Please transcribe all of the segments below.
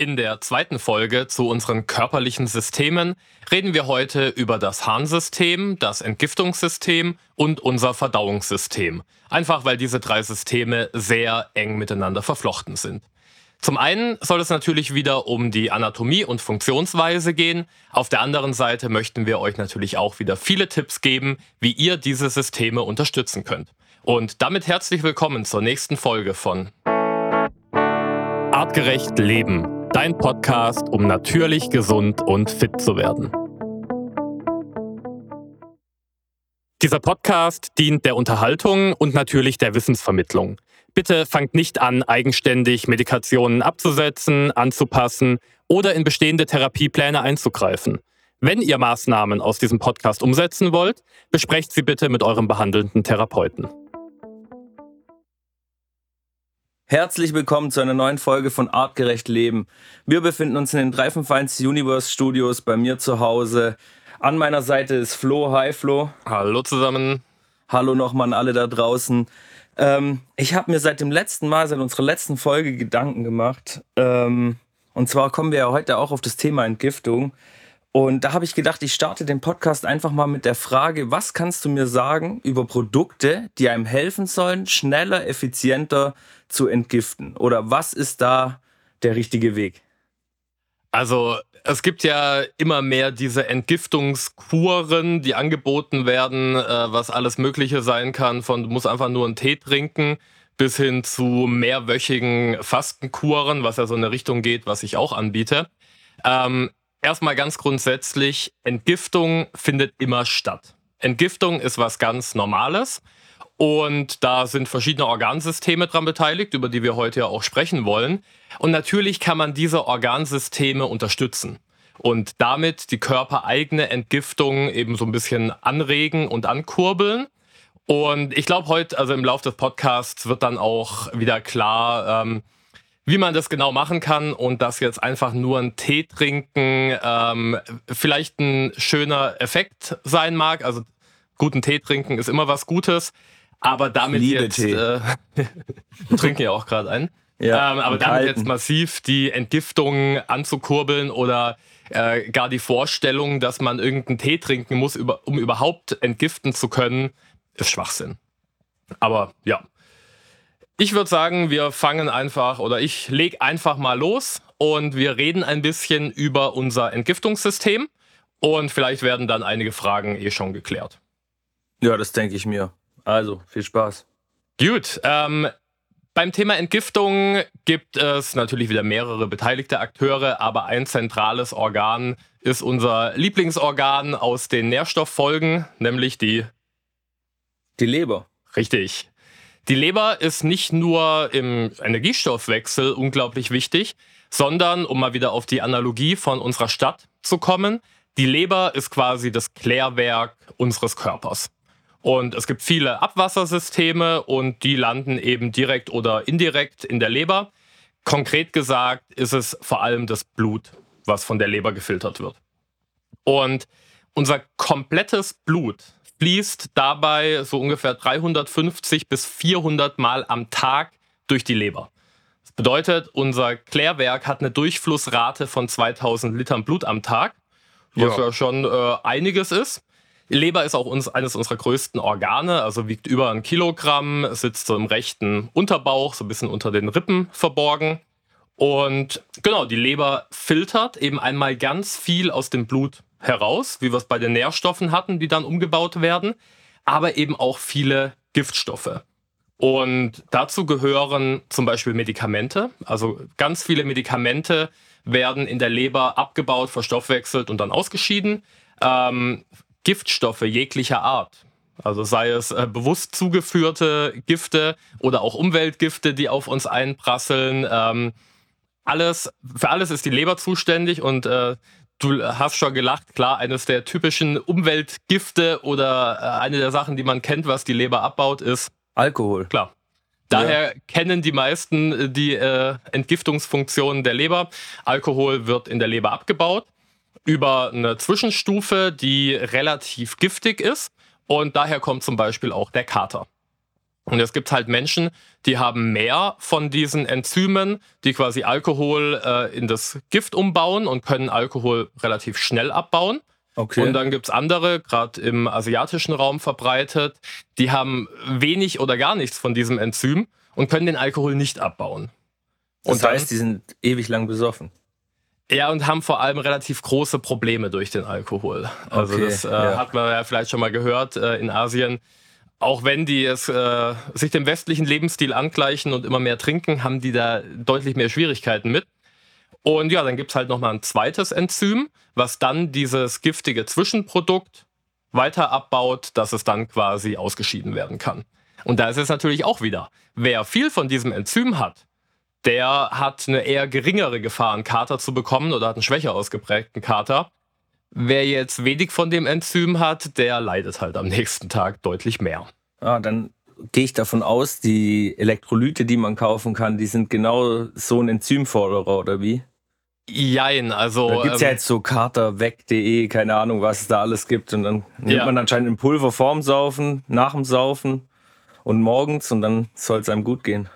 In der zweiten Folge zu unseren körperlichen Systemen reden wir heute über das Harnsystem, das Entgiftungssystem und unser Verdauungssystem. Einfach weil diese drei Systeme sehr eng miteinander verflochten sind. Zum einen soll es natürlich wieder um die Anatomie und Funktionsweise gehen. Auf der anderen Seite möchten wir euch natürlich auch wieder viele Tipps geben, wie ihr diese Systeme unterstützen könnt. Und damit herzlich willkommen zur nächsten Folge von Artgerecht Leben Dein Podcast, um natürlich gesund und fit zu werden. Dieser Podcast dient der Unterhaltung und natürlich der Wissensvermittlung. Bitte fangt nicht an, eigenständig Medikationen abzusetzen, anzupassen oder in bestehende Therapiepläne einzugreifen. Wenn ihr Maßnahmen aus diesem Podcast umsetzen wollt, besprecht sie bitte mit eurem behandelnden Therapeuten. Herzlich willkommen zu einer neuen Folge von Artgerecht Leben. Wir befinden uns in den Dreifenfeins Universe Studios bei mir zu Hause. An meiner Seite ist Flo. Hi Flo. Hallo zusammen. Hallo nochmal an alle da draußen. Ähm, ich habe mir seit dem letzten Mal, seit unserer letzten Folge Gedanken gemacht. Ähm, und zwar kommen wir ja heute auch auf das Thema Entgiftung. Und da habe ich gedacht, ich starte den Podcast einfach mal mit der Frage, was kannst du mir sagen über Produkte, die einem helfen sollen, schneller, effizienter zu entgiften? Oder was ist da der richtige Weg? Also es gibt ja immer mehr diese Entgiftungskuren, die angeboten werden, äh, was alles Mögliche sein kann, von du musst einfach nur einen Tee trinken bis hin zu mehrwöchigen Fastenkuren, was ja so in eine Richtung geht, was ich auch anbiete. Ähm, erstmal ganz grundsätzlich, Entgiftung findet immer statt. Entgiftung ist was ganz Normales. Und da sind verschiedene Organsysteme dran beteiligt, über die wir heute ja auch sprechen wollen. Und natürlich kann man diese Organsysteme unterstützen und damit die körpereigene Entgiftung eben so ein bisschen anregen und ankurbeln. Und ich glaube, heute, also im Laufe des Podcasts, wird dann auch wieder klar, ähm, wie man das genau machen kann und dass jetzt einfach nur ein Tee trinken ähm, vielleicht ein schöner Effekt sein mag. Also guten Tee trinken ist immer was Gutes, aber damit jetzt Tee. Äh, wir trinken ja auch gerade einen. Ja, ähm, aber damit halten. jetzt massiv die Entgiftung anzukurbeln oder äh, gar die Vorstellung, dass man irgendeinen Tee trinken muss, über, um überhaupt entgiften zu können, ist Schwachsinn. Aber ja, ich würde sagen, wir fangen einfach oder ich lege einfach mal los und wir reden ein bisschen über unser Entgiftungssystem und vielleicht werden dann einige Fragen eh schon geklärt. Ja, das denke ich mir. Also, viel Spaß. Gut, ähm, beim Thema Entgiftung gibt es natürlich wieder mehrere beteiligte Akteure, aber ein zentrales Organ ist unser Lieblingsorgan aus den Nährstofffolgen, nämlich die die Leber. Richtig. Die Leber ist nicht nur im Energiestoffwechsel unglaublich wichtig, sondern, um mal wieder auf die Analogie von unserer Stadt zu kommen, die Leber ist quasi das Klärwerk unseres Körpers. Und es gibt viele Abwassersysteme und die landen eben direkt oder indirekt in der Leber. Konkret gesagt ist es vor allem das Blut, was von der Leber gefiltert wird. Und unser komplettes Blut fließt dabei so ungefähr 350 bis 400 Mal am Tag durch die Leber. Das bedeutet, unser Klärwerk hat eine Durchflussrate von 2000 Litern Blut am Tag, was ja, ja schon äh, einiges ist. Die Leber ist auch uns, eines unserer größten Organe, also wiegt über ein Kilogramm, sitzt so im rechten Unterbauch, so ein bisschen unter den Rippen verborgen. Und genau, die Leber filtert eben einmal ganz viel aus dem Blut heraus, wie wir es bei den Nährstoffen hatten, die dann umgebaut werden, aber eben auch viele Giftstoffe. Und dazu gehören zum Beispiel Medikamente. Also ganz viele Medikamente werden in der Leber abgebaut, verstoffwechselt und dann ausgeschieden. Ähm, Giftstoffe jeglicher Art. Also sei es äh, bewusst zugeführte Gifte oder auch Umweltgifte, die auf uns einprasseln. Ähm, alles, für alles ist die Leber zuständig und äh, Du hast schon gelacht, klar, eines der typischen Umweltgifte oder äh, eine der Sachen, die man kennt, was die Leber abbaut, ist Alkohol. Klar. Daher ja. kennen die meisten äh, die äh, Entgiftungsfunktionen der Leber. Alkohol wird in der Leber abgebaut über eine Zwischenstufe, die relativ giftig ist und daher kommt zum Beispiel auch der Kater. Und es gibt halt Menschen, die haben mehr von diesen Enzymen, die quasi Alkohol äh, in das Gift umbauen und können Alkohol relativ schnell abbauen. Okay. Und dann gibt es andere, gerade im asiatischen Raum verbreitet, die haben wenig oder gar nichts von diesem Enzym und können den Alkohol nicht abbauen. Das und heißt, dann, die sind ewig lang besoffen. Ja, und haben vor allem relativ große Probleme durch den Alkohol. Also okay, das äh, ja. hat man ja vielleicht schon mal gehört äh, in Asien. Auch wenn die es äh, sich dem westlichen Lebensstil angleichen und immer mehr trinken, haben die da deutlich mehr Schwierigkeiten mit. Und ja, dann gibt es halt nochmal ein zweites Enzym, was dann dieses giftige Zwischenprodukt weiter abbaut, dass es dann quasi ausgeschieden werden kann. Und da ist es natürlich auch wieder, wer viel von diesem Enzym hat, der hat eine eher geringere Gefahr, einen Kater zu bekommen oder hat einen schwächer ausgeprägten Kater. Wer jetzt wenig von dem Enzym hat, der leidet halt am nächsten Tag deutlich mehr. Ah, dann gehe ich davon aus, die Elektrolyte, die man kaufen kann, die sind genau so ein Enzymforderer, oder wie? Jein, also. Da gibt es ähm, ja jetzt so katerweg.de, keine Ahnung, was es da alles gibt. Und dann nimmt ja. man anscheinend in Pulver vorm Saufen, nach dem Saufen und morgens und dann soll es einem gut gehen.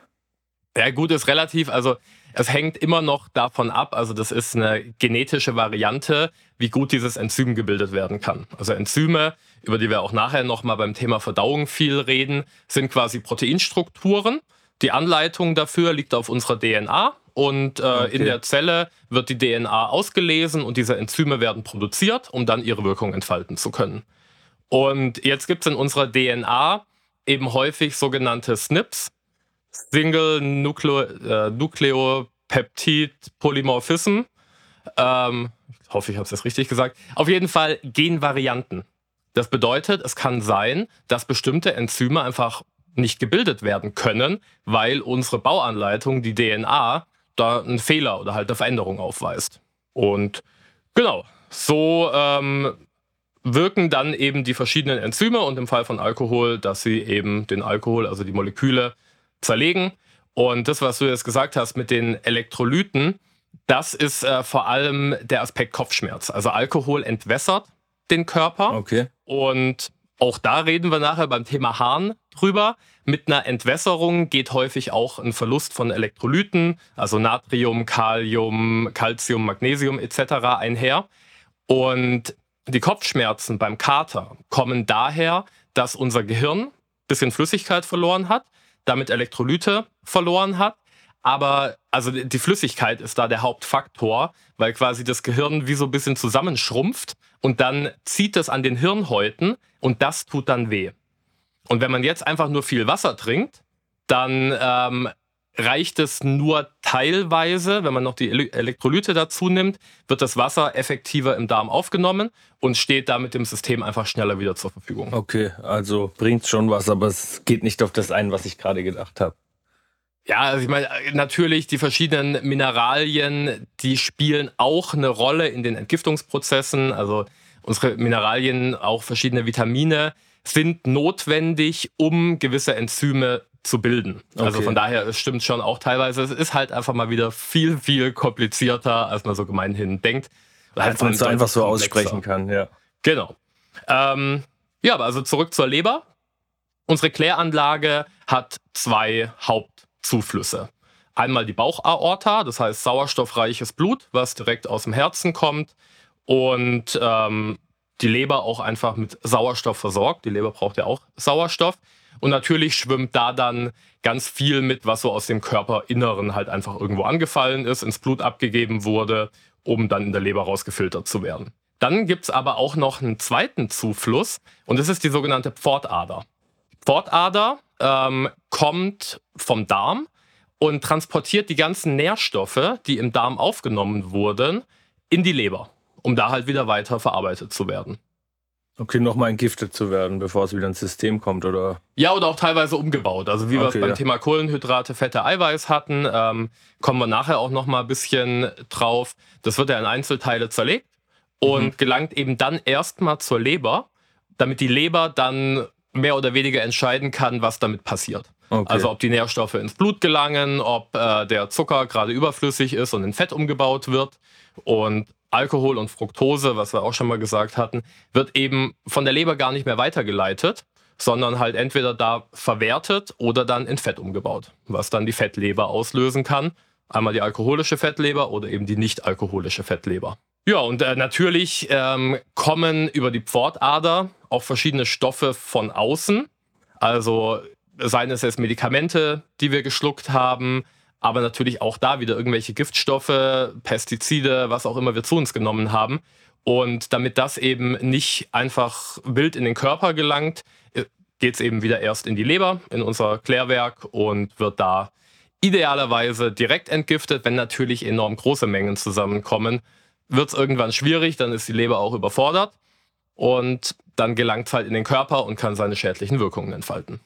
Ja, gut ist relativ. Also es hängt immer noch davon ab, also das ist eine genetische Variante, wie gut dieses Enzym gebildet werden kann. Also Enzyme, über die wir auch nachher nochmal beim Thema Verdauung viel reden, sind quasi Proteinstrukturen. Die Anleitung dafür liegt auf unserer DNA und äh, okay. in der Zelle wird die DNA ausgelesen und diese Enzyme werden produziert, um dann ihre Wirkung entfalten zu können. Und jetzt gibt es in unserer DNA eben häufig sogenannte SNPs, Single Nucleo, äh, Nucleopeptid Polymorphism. Ähm, ich hoffe, ich habe es jetzt richtig gesagt. Auf jeden Fall Genvarianten. Das bedeutet, es kann sein, dass bestimmte Enzyme einfach nicht gebildet werden können, weil unsere Bauanleitung, die DNA, da einen Fehler oder halt eine Veränderung aufweist. Und genau, so ähm, wirken dann eben die verschiedenen Enzyme und im Fall von Alkohol, dass sie eben den Alkohol, also die Moleküle, zerlegen. Und das, was du jetzt gesagt hast mit den Elektrolyten, das ist äh, vor allem der Aspekt Kopfschmerz. Also Alkohol entwässert den Körper. Okay. Und auch da reden wir nachher beim Thema Harn drüber. Mit einer Entwässerung geht häufig auch ein Verlust von Elektrolyten, also Natrium, Kalium, Calcium, Magnesium etc. einher. Und die Kopfschmerzen beim Kater kommen daher, dass unser Gehirn ein bisschen Flüssigkeit verloren hat damit Elektrolyte verloren hat. Aber also die Flüssigkeit ist da der Hauptfaktor, weil quasi das Gehirn wie so ein bisschen zusammenschrumpft und dann zieht es an den Hirnhäuten und das tut dann weh. Und wenn man jetzt einfach nur viel Wasser trinkt, dann ähm, reicht es nur teilweise, wenn man noch die Elektrolyte dazu nimmt, wird das Wasser effektiver im Darm aufgenommen und steht damit dem System einfach schneller wieder zur Verfügung. Okay, also bringt schon was, aber es geht nicht auf das ein, was ich gerade gedacht habe. Ja, also ich meine, natürlich die verschiedenen Mineralien, die spielen auch eine Rolle in den Entgiftungsprozessen. Also unsere Mineralien, auch verschiedene Vitamine, sind notwendig, um gewisse Enzyme zu bilden. Also okay. Von daher, es stimmt schon auch teilweise. Es ist halt einfach mal wieder viel, viel komplizierter, als man so gemeinhin denkt. Als man es so einfach so aussprechen kann, ja. Genau. Ähm, ja, aber also zurück zur Leber. Unsere Kläranlage hat zwei Hauptzuflüsse. Einmal die Bauchaorta, das heißt sauerstoffreiches Blut, was direkt aus dem Herzen kommt und ähm, die Leber auch einfach mit Sauerstoff versorgt. Die Leber braucht ja auch Sauerstoff. Und natürlich schwimmt da dann ganz viel mit, was so aus dem Körperinneren halt einfach irgendwo angefallen ist, ins Blut abgegeben wurde, um dann in der Leber rausgefiltert zu werden. Dann gibt es aber auch noch einen zweiten Zufluss und das ist die sogenannte Pfortader. Pfortader ähm, kommt vom Darm und transportiert die ganzen Nährstoffe, die im Darm aufgenommen wurden, in die Leber, um da halt wieder weiter verarbeitet zu werden. Okay, nochmal entgiftet zu werden, bevor es wieder ins System kommt, oder? Ja, oder auch teilweise umgebaut. Also wie okay, wir es beim ja. Thema Kohlenhydrate, Fette, Eiweiß hatten, ähm, kommen wir nachher auch nochmal ein bisschen drauf. Das wird ja in Einzelteile zerlegt und mhm. gelangt eben dann erstmal zur Leber, damit die Leber dann mehr oder weniger entscheiden kann, was damit passiert. Okay. Also ob die Nährstoffe ins Blut gelangen, ob äh, der Zucker gerade überflüssig ist und in Fett umgebaut wird. Und Alkohol und Fructose, was wir auch schon mal gesagt hatten, wird eben von der Leber gar nicht mehr weitergeleitet, sondern halt entweder da verwertet oder dann in Fett umgebaut, was dann die Fettleber auslösen kann. Einmal die alkoholische Fettleber oder eben die nicht alkoholische Fettleber. Ja, und äh, natürlich ähm, kommen über die Pfortader auch verschiedene Stoffe von außen. Also seien es jetzt Medikamente, die wir geschluckt haben, aber natürlich auch da wieder irgendwelche Giftstoffe, Pestizide, was auch immer wir zu uns genommen haben. Und damit das eben nicht einfach wild in den Körper gelangt, äh, geht es eben wieder erst in die Leber, in unser Klärwerk und wird da idealerweise direkt entgiftet. Wenn natürlich enorm große Mengen zusammenkommen, wird es irgendwann schwierig, dann ist die Leber auch überfordert und dann gelangt es halt in den Körper und kann seine schädlichen Wirkungen entfalten.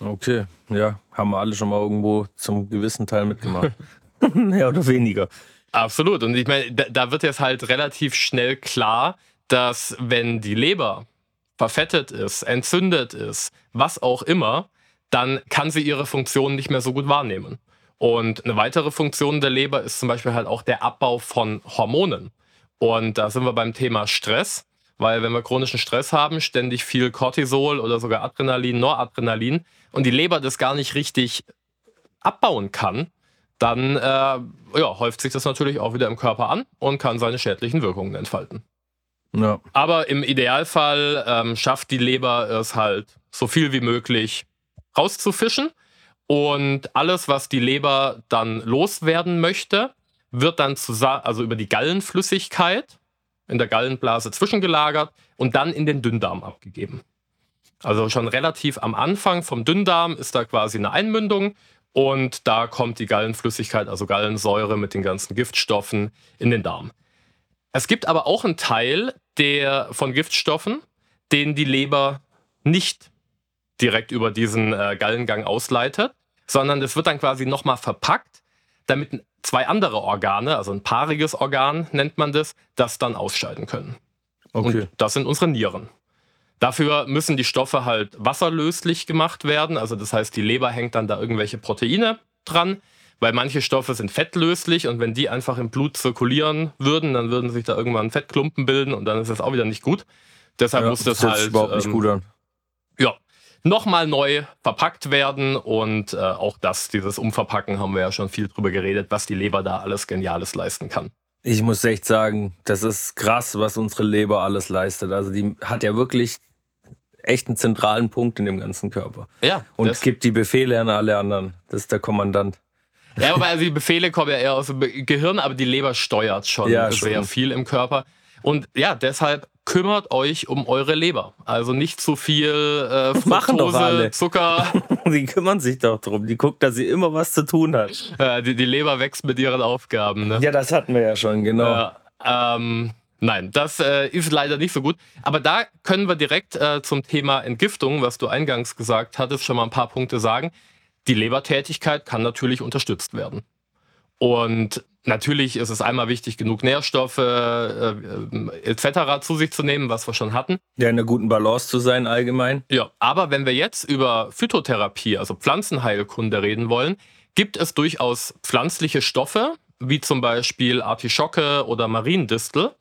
Okay, ja, haben wir alle schon mal irgendwo zum gewissen Teil mitgemacht. Mehr oder weniger. Absolut. Und ich meine, da, da wird jetzt halt relativ schnell klar, dass wenn die Leber verfettet ist, entzündet ist, was auch immer, dann kann sie ihre Funktion nicht mehr so gut wahrnehmen. Und eine weitere Funktion der Leber ist zum Beispiel halt auch der Abbau von Hormonen. Und da sind wir beim Thema Stress, weil wenn wir chronischen Stress haben, ständig viel Cortisol oder sogar Adrenalin, Noradrenalin und die Leber das gar nicht richtig abbauen kann, dann äh, ja, häuft sich das natürlich auch wieder im Körper an und kann seine schädlichen Wirkungen entfalten. Ja. Aber im Idealfall ähm, schafft die Leber es halt so viel wie möglich rauszufischen. Und alles, was die Leber dann loswerden möchte, wird dann zusammen, also über die Gallenflüssigkeit in der Gallenblase zwischengelagert und dann in den Dünndarm abgegeben. Also schon relativ am Anfang vom Dünndarm ist da quasi eine Einmündung und da kommt die Gallenflüssigkeit, also Gallensäure mit den ganzen Giftstoffen in den Darm. Es gibt aber auch einen Teil der, von Giftstoffen, den die Leber nicht direkt über diesen äh, Gallengang ausleitet, sondern das wird dann quasi nochmal verpackt, damit zwei andere Organe, also ein paariges Organ nennt man das, das dann ausscheiden können. Okay. Und das sind unsere Nieren. Dafür müssen die Stoffe halt wasserlöslich gemacht werden. Also das heißt, die Leber hängt dann da irgendwelche Proteine dran, weil manche Stoffe sind fettlöslich und wenn die einfach im Blut zirkulieren würden, dann würden sich da irgendwann Fettklumpen bilden und dann ist das auch wieder nicht gut. Deshalb ja, muss das, das halt überhaupt nicht ähm, gut an. Ja, nochmal neu verpackt werden und äh, auch das, dieses Umverpacken haben wir ja schon viel drüber geredet, was die Leber da alles Geniales leisten kann. Ich muss echt sagen, das ist krass, was unsere Leber alles leistet. Also die hat ja wirklich echt einen zentralen Punkt in dem ganzen Körper. Ja. Und es gibt die Befehle an alle anderen. Das ist der Kommandant. Ja, aber also die Befehle kommen ja eher aus dem Gehirn, aber die Leber steuert schon ja, sehr schon. viel im Körper. Und ja, deshalb kümmert euch um eure Leber. Also nicht zu viel äh, Fructose, Zucker. die kümmern sich doch drum. Die guckt, dass sie immer was zu tun hat. Äh, die, die, Leber wächst mit ihren Aufgaben. Ne? Ja, das hatten wir ja schon, genau. ähm, Nein, das äh, ist leider nicht so gut. Aber da können wir direkt äh, zum Thema Entgiftung, was du eingangs gesagt hattest, schon mal ein paar Punkte sagen. Die Lebertätigkeit kann natürlich unterstützt werden. Und natürlich ist es einmal wichtig, genug Nährstoffe äh, äh etc. zu sich zu nehmen, was wir schon hatten. Ja, in einer guten Balance zu sein allgemein. Ja, aber wenn wir jetzt über Phytotherapie, also Pflanzenheilkunde reden wollen, gibt es durchaus pflanzliche Stoffe, wie zum Beispiel Artischocke oder Mariendistel,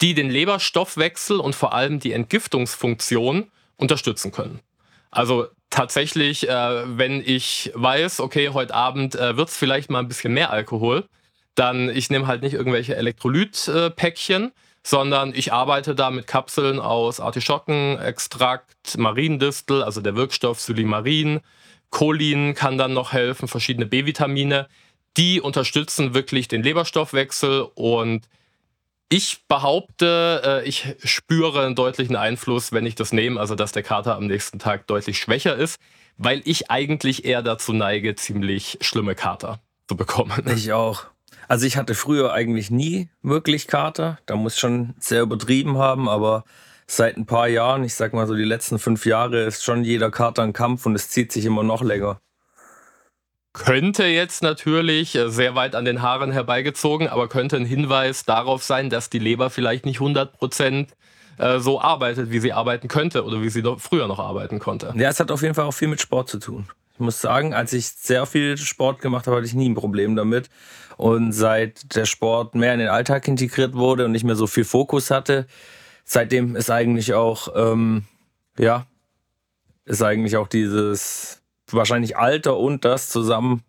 die den Leberstoffwechsel und vor allem die Entgiftungsfunktion unterstützen können. Also tatsächlich, äh, wenn ich weiß, okay, heute Abend äh, wird es vielleicht mal ein bisschen mehr Alkohol, dann ich nehme halt nicht irgendwelche Elektrolytpäckchen, äh, sondern ich arbeite da mit Kapseln aus Artischockenextrakt, Mariendistel, also der Wirkstoff Sylimarin, Cholin kann dann noch helfen, verschiedene B-Vitamine. Die unterstützen wirklich den Leberstoffwechsel und ich behaupte, äh, ich spüre einen deutlichen Einfluss, wenn ich das nehme, also dass der Kater am nächsten Tag deutlich schwächer ist, weil ich eigentlich eher dazu neige, ziemlich schlimme Kater zu bekommen. Ich auch. Also ich hatte früher eigentlich nie wirklich Kater. Da muss schon sehr übertrieben haben, aber seit ein paar Jahren, ich sag mal so die letzten fünf Jahre, ist schon jeder Kater ein Kampf und es zieht sich immer noch länger könnte jetzt natürlich äh, sehr weit an den Haaren herbeigezogen, aber könnte ein Hinweis darauf sein, dass die Leber vielleicht nicht 100 Prozent äh, so arbeitet, wie sie arbeiten könnte oder wie sie früher noch arbeiten konnte. Ja, es hat auf jeden Fall auch viel mit Sport zu tun. Ich muss sagen, als ich sehr viel Sport gemacht habe, hatte ich nie ein Problem damit. Und seit der Sport mehr in den Alltag integriert wurde und nicht mehr so viel Fokus hatte, seitdem ist eigentlich auch, ähm, ja, ist eigentlich auch dieses wahrscheinlich Alter und das zusammen.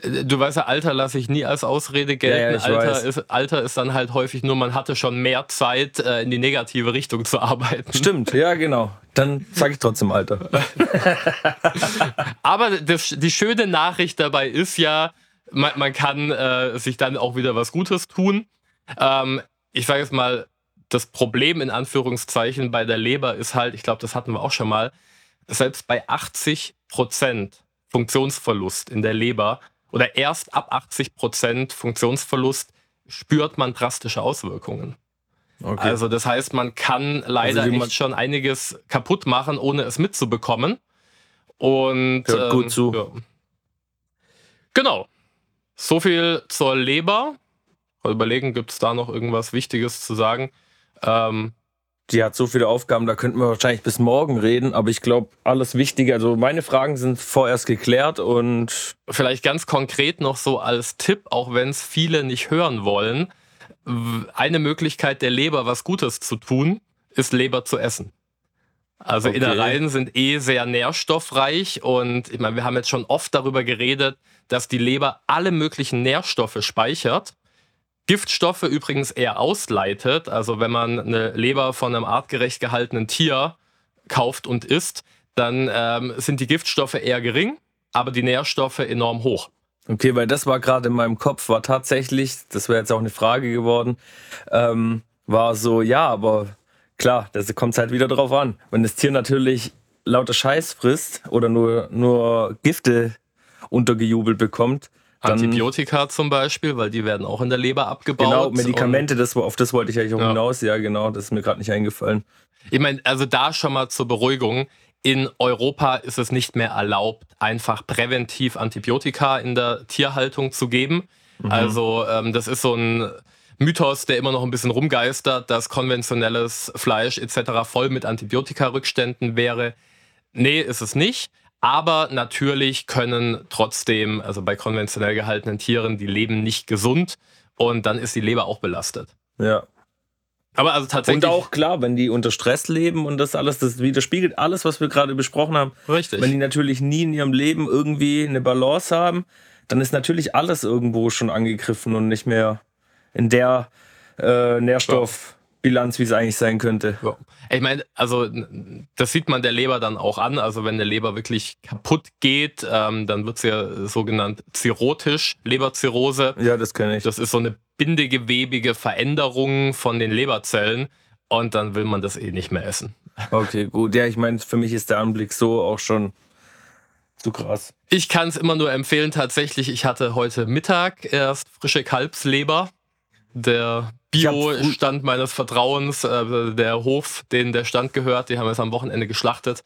Du weißt ja, Alter lasse ich nie als Ausrede gelten. Ja, ja, Alter, ist, Alter ist dann halt häufig nur, man hatte schon mehr Zeit, äh, in die negative Richtung zu arbeiten. Stimmt, ja, genau. Dann sage ich trotzdem Alter. Aber die schöne Nachricht dabei ist ja, man, man kann äh, sich dann auch wieder was Gutes tun. Ähm, ich sage jetzt mal, das Problem in Anführungszeichen bei der Leber ist halt, ich glaube, das hatten wir auch schon mal, selbst bei 80 Prozent Funktionsverlust in der Leber oder erst ab 80 Prozent Funktionsverlust spürt man drastische Auswirkungen. Okay. Also das heißt, man kann leider Also man- schon einiges kaputt machen, ohne es mitzubekommen. Und Hört gut zu. Ja. Genau. So viel zur Leber. Mal überlegen, gibt es da noch irgendwas Wichtiges zu sagen? Ähm, die hat so viele Aufgaben, da könnten wir wahrscheinlich bis morgen reden, aber ich glaube, alles Wichtige, also meine Fragen sind vorerst geklärt und vielleicht ganz konkret noch so als Tipp, auch wenn es viele nicht hören wollen. Eine Möglichkeit der Leber, was Gutes zu tun, ist Leber zu essen. Also Okay. Innereien sind eh sehr nährstoffreich und ich meine, wir haben jetzt schon oft darüber geredet, dass die Leber alle möglichen Nährstoffe speichert. Giftstoffe übrigens eher ausleitet. Also wenn man eine Leber von einem artgerecht gehaltenen Tier kauft und isst, dann ähm, sind die Giftstoffe eher gering, aber die Nährstoffe enorm hoch. okay, weil das war gerade in meinem Kopf, war tatsächlich, das wäre jetzt auch eine Frage geworden, ähm, war so, ja, aber klar, das kommt halt wieder drauf an. Wenn das Tier natürlich lauter Scheiß frisst oder nur, nur Gifte untergejubelt bekommt, dann Antibiotika zum Beispiel, weil die werden auch in der Leber abgebaut. Genau, Medikamente, das, auf das wollte ich eigentlich auch Ja. hinaus. Ja, genau, das ist mir gerade nicht eingefallen. Ich meine, also da schon mal zur Beruhigung. In Europa ist es nicht mehr erlaubt, einfach präventiv Antibiotika in der Tierhaltung zu geben. Also ähm, das ist so ein Mythos, der immer noch ein bisschen rumgeistert, dass konventionelles Fleisch etc. voll mit Antibiotika-Rückständen wäre. Nee, ist es nicht. Aber natürlich können trotzdem, also bei konventionell gehaltenen Tieren, die leben nicht gesund und dann ist die Leber auch belastet. Ja. Aber also tatsächlich. Und auch klar, wenn die unter Stress leben und das alles, das widerspiegelt alles, was wir gerade besprochen haben. Richtig. Wenn die natürlich nie in ihrem Leben irgendwie eine Balance haben, dann ist natürlich alles irgendwo schon angegriffen und nicht mehr in der äh, Nährstoffbilanz, wie es eigentlich sein könnte. Ja. Ich meine, also das sieht man der Leber dann auch an. Also wenn eine Leber wirklich kaputt geht, ähm, dann wird sie ja sogenannt zirrhotisch, Leberzirrhose. Ja, das kenne ich. Das ist so eine bindegewebige Veränderung von den Leberzellen und dann will man das eh nicht mehr essen. Okay, gut. Ja, ich meine, für mich ist der Anblick so auch schon zu krass. Ich kann es immer nur empfehlen, tatsächlich, ich hatte heute Mittag erst frische Kalbsleber. Der Bio-Stand meines Vertrauens, äh, der Hof, den der Stand gehört, die haben es am Wochenende geschlachtet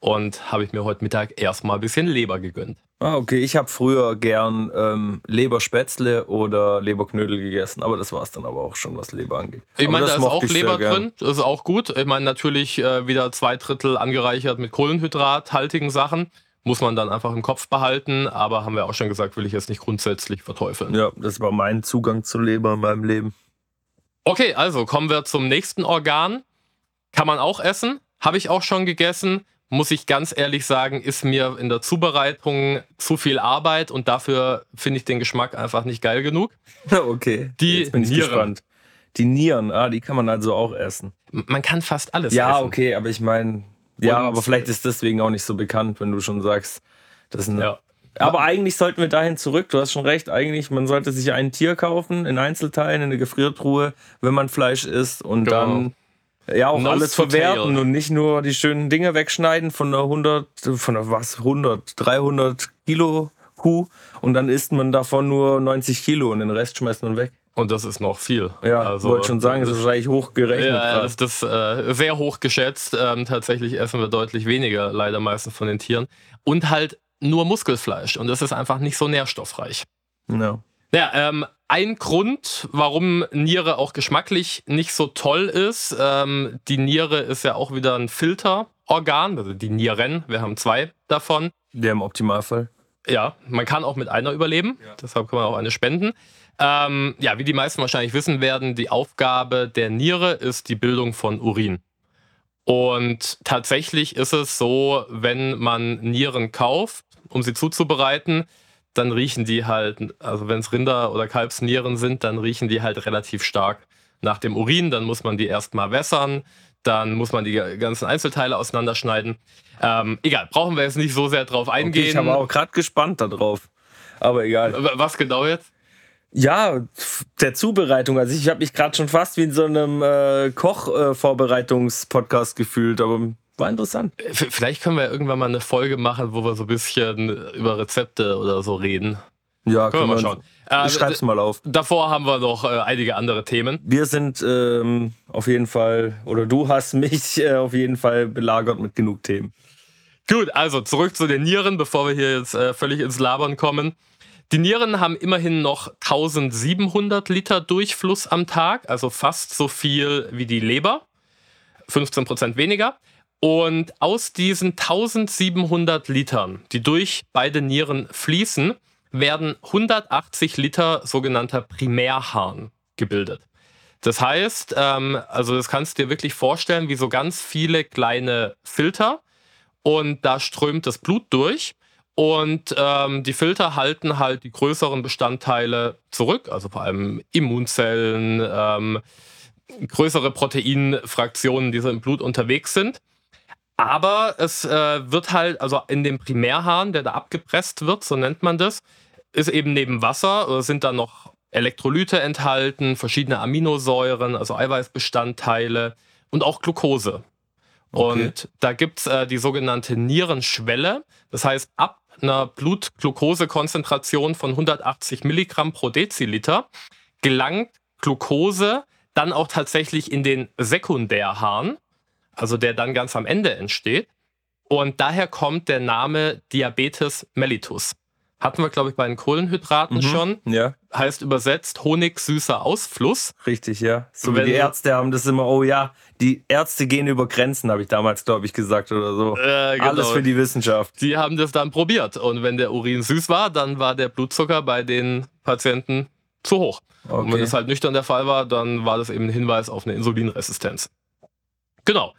und habe ich mir heute Mittag erstmal ein bisschen Leber gegönnt. Ah, okay. Ich habe früher gern ähm, Leberspätzle oder Leberknödel gegessen, aber das war es dann aber auch schon, was Leber angeht. Ich meine, da ist auch Leber drin, das ist auch gut. Ich meine, natürlich äh, wieder zwei Drittel angereichert mit kohlenhydrathaltigen Sachen. Muss man dann einfach im Kopf behalten, aber haben wir auch schon gesagt, will ich jetzt nicht grundsätzlich verteufeln. Ja, das war mein Zugang zur Leber in meinem Leben. Okay, also kommen wir zum nächsten Organ. Kann man auch essen, habe ich auch schon gegessen. Muss ich ganz ehrlich sagen, ist mir in der Zubereitung zu viel Arbeit und dafür finde ich den Geschmack einfach nicht geil genug. okay. Die Jetzt bin ich Nieren. gespannt. Die Nieren, ah, die kann man also auch essen. Man kann fast alles ja, essen. okay, aber ich meine, ja, aber vielleicht ist deswegen auch nicht so bekannt, wenn du schon sagst, das sind. Ja. Aber eigentlich sollten wir dahin zurück. Du hast schon recht. Eigentlich, man sollte sich ein Tier kaufen in Einzelteilen in eine Gefriertruhe, wenn man Fleisch isst und Genau. dann ja auch Nose alles verwerten tail. und nicht nur die schönen Dinge wegschneiden von der 100, von der was 100, 300 Kilo Kuh und dann isst man davon nur 90 Kilo und den Rest schmeißt man weg. Und das ist noch viel. Ja, also, wollte schon sagen, das ist wahrscheinlich hochgerechnet. Ja, das ist äh, sehr hoch geschätzt. Ähm, tatsächlich essen wir deutlich weniger, leider meistens von den Tieren. Und halt nur Muskelfleisch. Und das ist einfach nicht so nährstoffreich. ja. Ja, ähm, ein Grund, warum Niere auch geschmacklich nicht so toll ist, ähm, die Niere ist ja auch wieder ein Filterorgan, also die Nieren, wir haben zwei davon. Der im Optimalfall. Ja, man kann auch mit einer überleben, deshalb kann man auch eine spenden. Ähm, ja, wie die meisten wahrscheinlich wissen werden, die Aufgabe der Niere ist die Bildung von Urin. Und tatsächlich ist es so, wenn man Nieren kauft, um sie zuzubereiten, dann riechen die halt, also wenn es Rinder- oder Kalbsnieren sind, dann riechen die halt relativ stark nach dem Urin. Dann muss man die erstmal wässern, dann muss man die ganzen Einzelteile auseinanderschneiden. Ähm, egal, brauchen wir jetzt nicht so sehr drauf eingehen. Okay, ich habe auch gerade gespannt darauf. Aber egal. Was genau jetzt? Ja, der Zubereitung. Also ich habe mich gerade schon fast wie in so einem äh, Koch-Vorbereitungs-Podcast gefühlt, aber war interessant. Vielleicht können wir irgendwann mal eine Folge machen, wo wir so ein bisschen über Rezepte oder so reden. Ja, können, können wir mal schauen. Äh, ich schreib's mal auf. Davor haben wir noch äh, einige andere Themen. Wir sind ähm, auf jeden Fall, oder du hast mich äh, auf jeden Fall belagert mit genug Themen. Gut, also zurück zu den Nieren, bevor wir hier jetzt äh, völlig ins Labern kommen. Die Nieren haben immerhin noch 1700 Liter Durchfluss am Tag, also fast so viel wie die Leber. 15 Prozent weniger. Und aus diesen 1700 Litern, die durch beide Nieren fließen, werden 180 Liter sogenannter Primärharn gebildet. Das heißt, ähm, also das kannst du dir wirklich vorstellen, wie so ganz viele kleine Filter und da strömt das Blut durch und ähm, die Filter halten halt die größeren Bestandteile zurück, also vor allem Immunzellen, ähm, größere Proteinfraktionen, die so im Blut unterwegs sind. Aber es äh, wird halt, also in dem Primärhahn, der da abgepresst wird, so nennt man das, ist eben neben Wasser, oder sind da noch Elektrolyte enthalten, verschiedene Aminosäuren, also Eiweißbestandteile und auch Glucose. Okay. Und da gibt es äh, die sogenannte Nierenschwelle. Das heißt, ab einer Blutglukosekonzentration von 180 Milligramm pro Deziliter gelangt Glucose dann auch tatsächlich in den Sekundärhahn, also der dann ganz am Ende entsteht. Und daher kommt der Name Diabetes mellitus. Hatten wir, glaube ich, bei den Kohlenhydraten mhm, schon. Ja. Heißt übersetzt honigsüßer Ausfluss. Richtig, ja. So Wenn, wie die Ärzte haben das immer, oh ja, die Ärzte gehen über Grenzen, habe ich damals, glaube ich, gesagt oder so. Äh, genau. Alles für die Wissenschaft. Die haben das dann probiert. Und wenn der Urin süß war, dann war der Blutzucker bei den Patienten zu hoch. Okay. Und wenn es halt nüchtern der Fall war, dann war das eben ein Hinweis auf eine Insulinresistenz. Genau.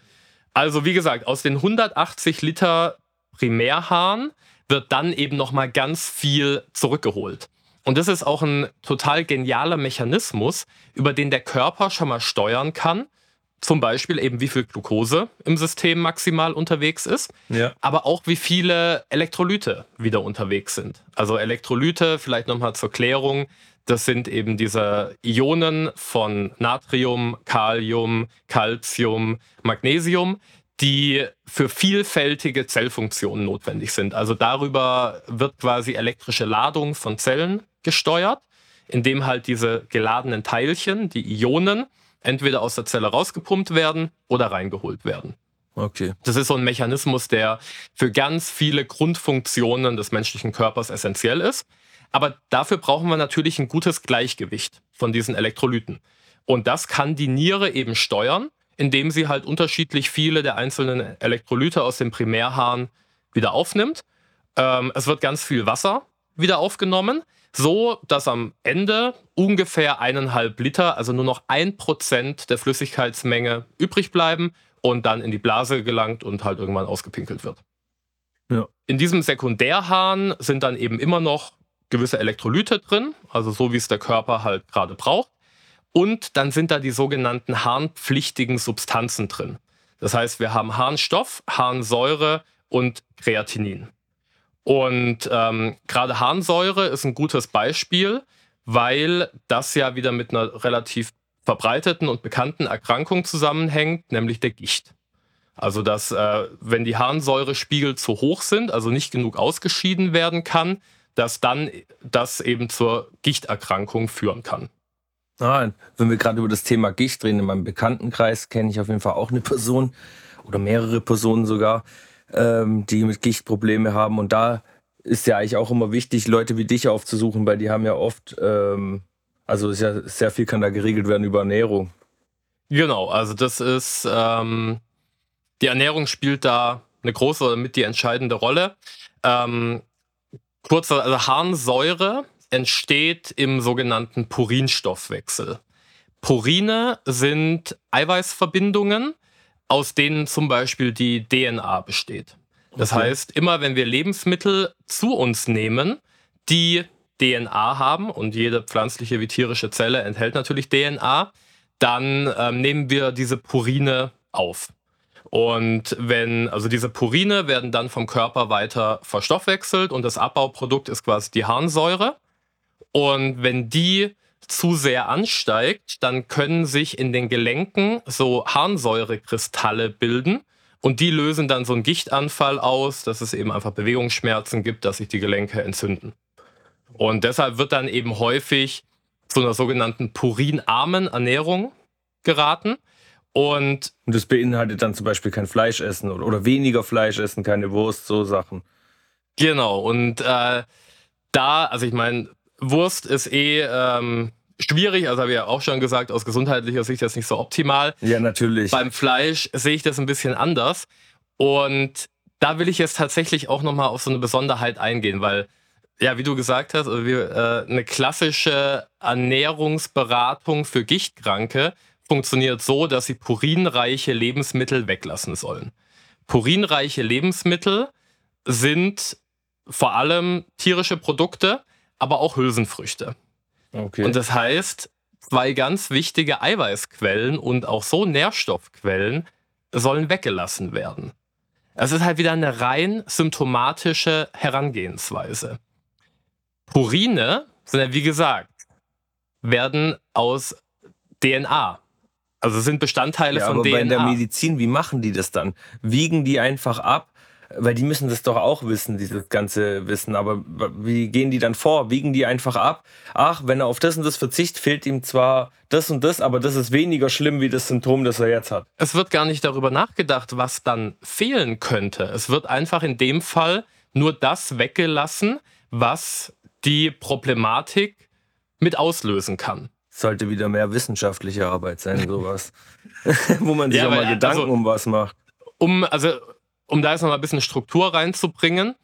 Also wie gesagt, aus den 180 Liter Primärhahn wird dann eben nochmal ganz viel zurückgeholt. Und das ist auch ein total genialer Mechanismus, über den der Körper schon mal steuern kann. Zum Beispiel eben, wie viel Glucose im System maximal unterwegs ist, ja. aber auch wie viele Elektrolyte wieder unterwegs sind. Also Elektrolyte, vielleicht nochmal zur Klärung, das sind eben diese Ionen von Natrium, Kalium, Calcium, Magnesium, die für vielfältige Zellfunktionen notwendig sind. Also darüber wird quasi elektrische Ladung von Zellen gesteuert, indem halt diese geladenen Teilchen, die Ionen, entweder aus der Zelle rausgepumpt werden oder reingeholt werden. Okay. Das ist so ein Mechanismus, der für ganz viele Grundfunktionen des menschlichen Körpers essentiell ist. Aber dafür brauchen wir natürlich ein gutes Gleichgewicht von diesen Elektrolyten. Und das kann die Niere eben steuern indem sie halt unterschiedlich viele der einzelnen Elektrolyte aus dem Primärhahn wieder aufnimmt. Ähm, es wird ganz viel Wasser wieder aufgenommen, so dass am Ende ungefähr eineinhalb Liter, also nur noch ein Prozent der Flüssigkeitsmenge übrig bleiben und dann in die Blase gelangt und halt irgendwann ausgepinkelt wird. Ja. In diesem Sekundärhahn sind dann eben immer noch gewisse Elektrolyte drin, also so wie es der Körper halt gerade braucht. Und dann sind da die sogenannten harnpflichtigen Substanzen drin. Das heißt, wir haben Harnstoff, Harnsäure und Kreatinin. Und ähm, gerade Harnsäure ist ein gutes Beispiel, weil das ja wieder mit einer relativ verbreiteten und bekannten Erkrankung zusammenhängt, nämlich der Gicht. Also dass, äh, wenn die Harnsäurespiegel zu hoch sind, also nicht genug ausgeschieden werden kann, dass dann das eben zur Gichterkrankung führen kann. Ah, wenn wir gerade über das Thema Gicht reden, in meinem Bekanntenkreis kenne ich auf jeden Fall auch eine Person oder mehrere Personen sogar, ähm, die mit Gicht Probleme haben. Und da ist ja eigentlich auch immer wichtig, Leute wie dich aufzusuchen, weil die haben ja oft, ähm, also ja sehr viel kann da geregelt werden über Ernährung. Genau, also das ist, ähm, die Ernährung spielt da eine große oder mit die entscheidende Rolle. Ähm, kurze, also Harnsäure entsteht im sogenannten Purinstoffwechsel. Purine sind Eiweißverbindungen aus denen zum Beispiel die DNA besteht. Das okay. heißt, immer wenn wir Lebensmittel zu uns nehmen, die DNA haben und jede pflanzliche wie tierische Zelle enthält natürlich DNA, dann ähm, nehmen wir diese Purine auf. Und wenn, also diese Purine werden dann vom Körper weiter verstoffwechselt und das Abbauprodukt ist quasi die Harnsäure. Und wenn die zu sehr ansteigt, dann können sich in den Gelenken so Harnsäurekristalle bilden und die lösen dann so einen Gichtanfall aus, dass es eben einfach Bewegungsschmerzen gibt, dass sich die Gelenke entzünden. Und deshalb wird dann eben häufig zu einer sogenannten purinarmen Ernährung geraten. Und, und das beinhaltet dann zum Beispiel kein Fleisch essen oder, oder weniger Fleisch essen, keine Wurst, so Sachen. Genau. Und äh, da, also ich meine, Wurst ist eh ähm, schwierig, also habe ich ja auch schon gesagt, aus gesundheitlicher Sicht ist das nicht so optimal. Ja, natürlich. Beim Fleisch sehe ich das ein bisschen anders. Und da will ich jetzt tatsächlich auch nochmal auf so eine Besonderheit eingehen, weil, ja, wie du gesagt hast, also wir, äh, eine klassische Ernährungsberatung für Gichtkranke funktioniert so, dass sie purinreiche Lebensmittel weglassen sollen. Purinreiche Lebensmittel sind vor allem tierische Produkte, aber auch Hülsenfrüchte. Okay. Und das heißt, zwei ganz wichtige Eiweißquellen und auch so Nährstoffquellen sollen weggelassen werden. Es ist halt wieder eine rein symptomatische Herangehensweise. Purine sind ja, wie gesagt, werden aus DNA. Also sind Bestandteile ja, von aber DNA. Bei der Medizin, wie machen die das dann? Wiegen die einfach ab weil die müssen das doch auch wissen, dieses ganze Wissen. Aber wie gehen die dann vor? Wiegen die einfach ab? Ach, wenn er auf das und das verzichtet, fehlt ihm zwar das und das, aber das ist weniger schlimm wie das Symptom, das er jetzt hat. Es wird gar nicht darüber nachgedacht, was dann fehlen könnte. Es wird einfach in dem Fall nur das weggelassen, was die Problematik mit auslösen kann. Sollte wieder mehr wissenschaftliche Arbeit sein, sowas. Wo man sich ja, auch mal Gedanken also, um was macht. Um, also um da jetzt noch mal ein bisschen Struktur reinzubringen.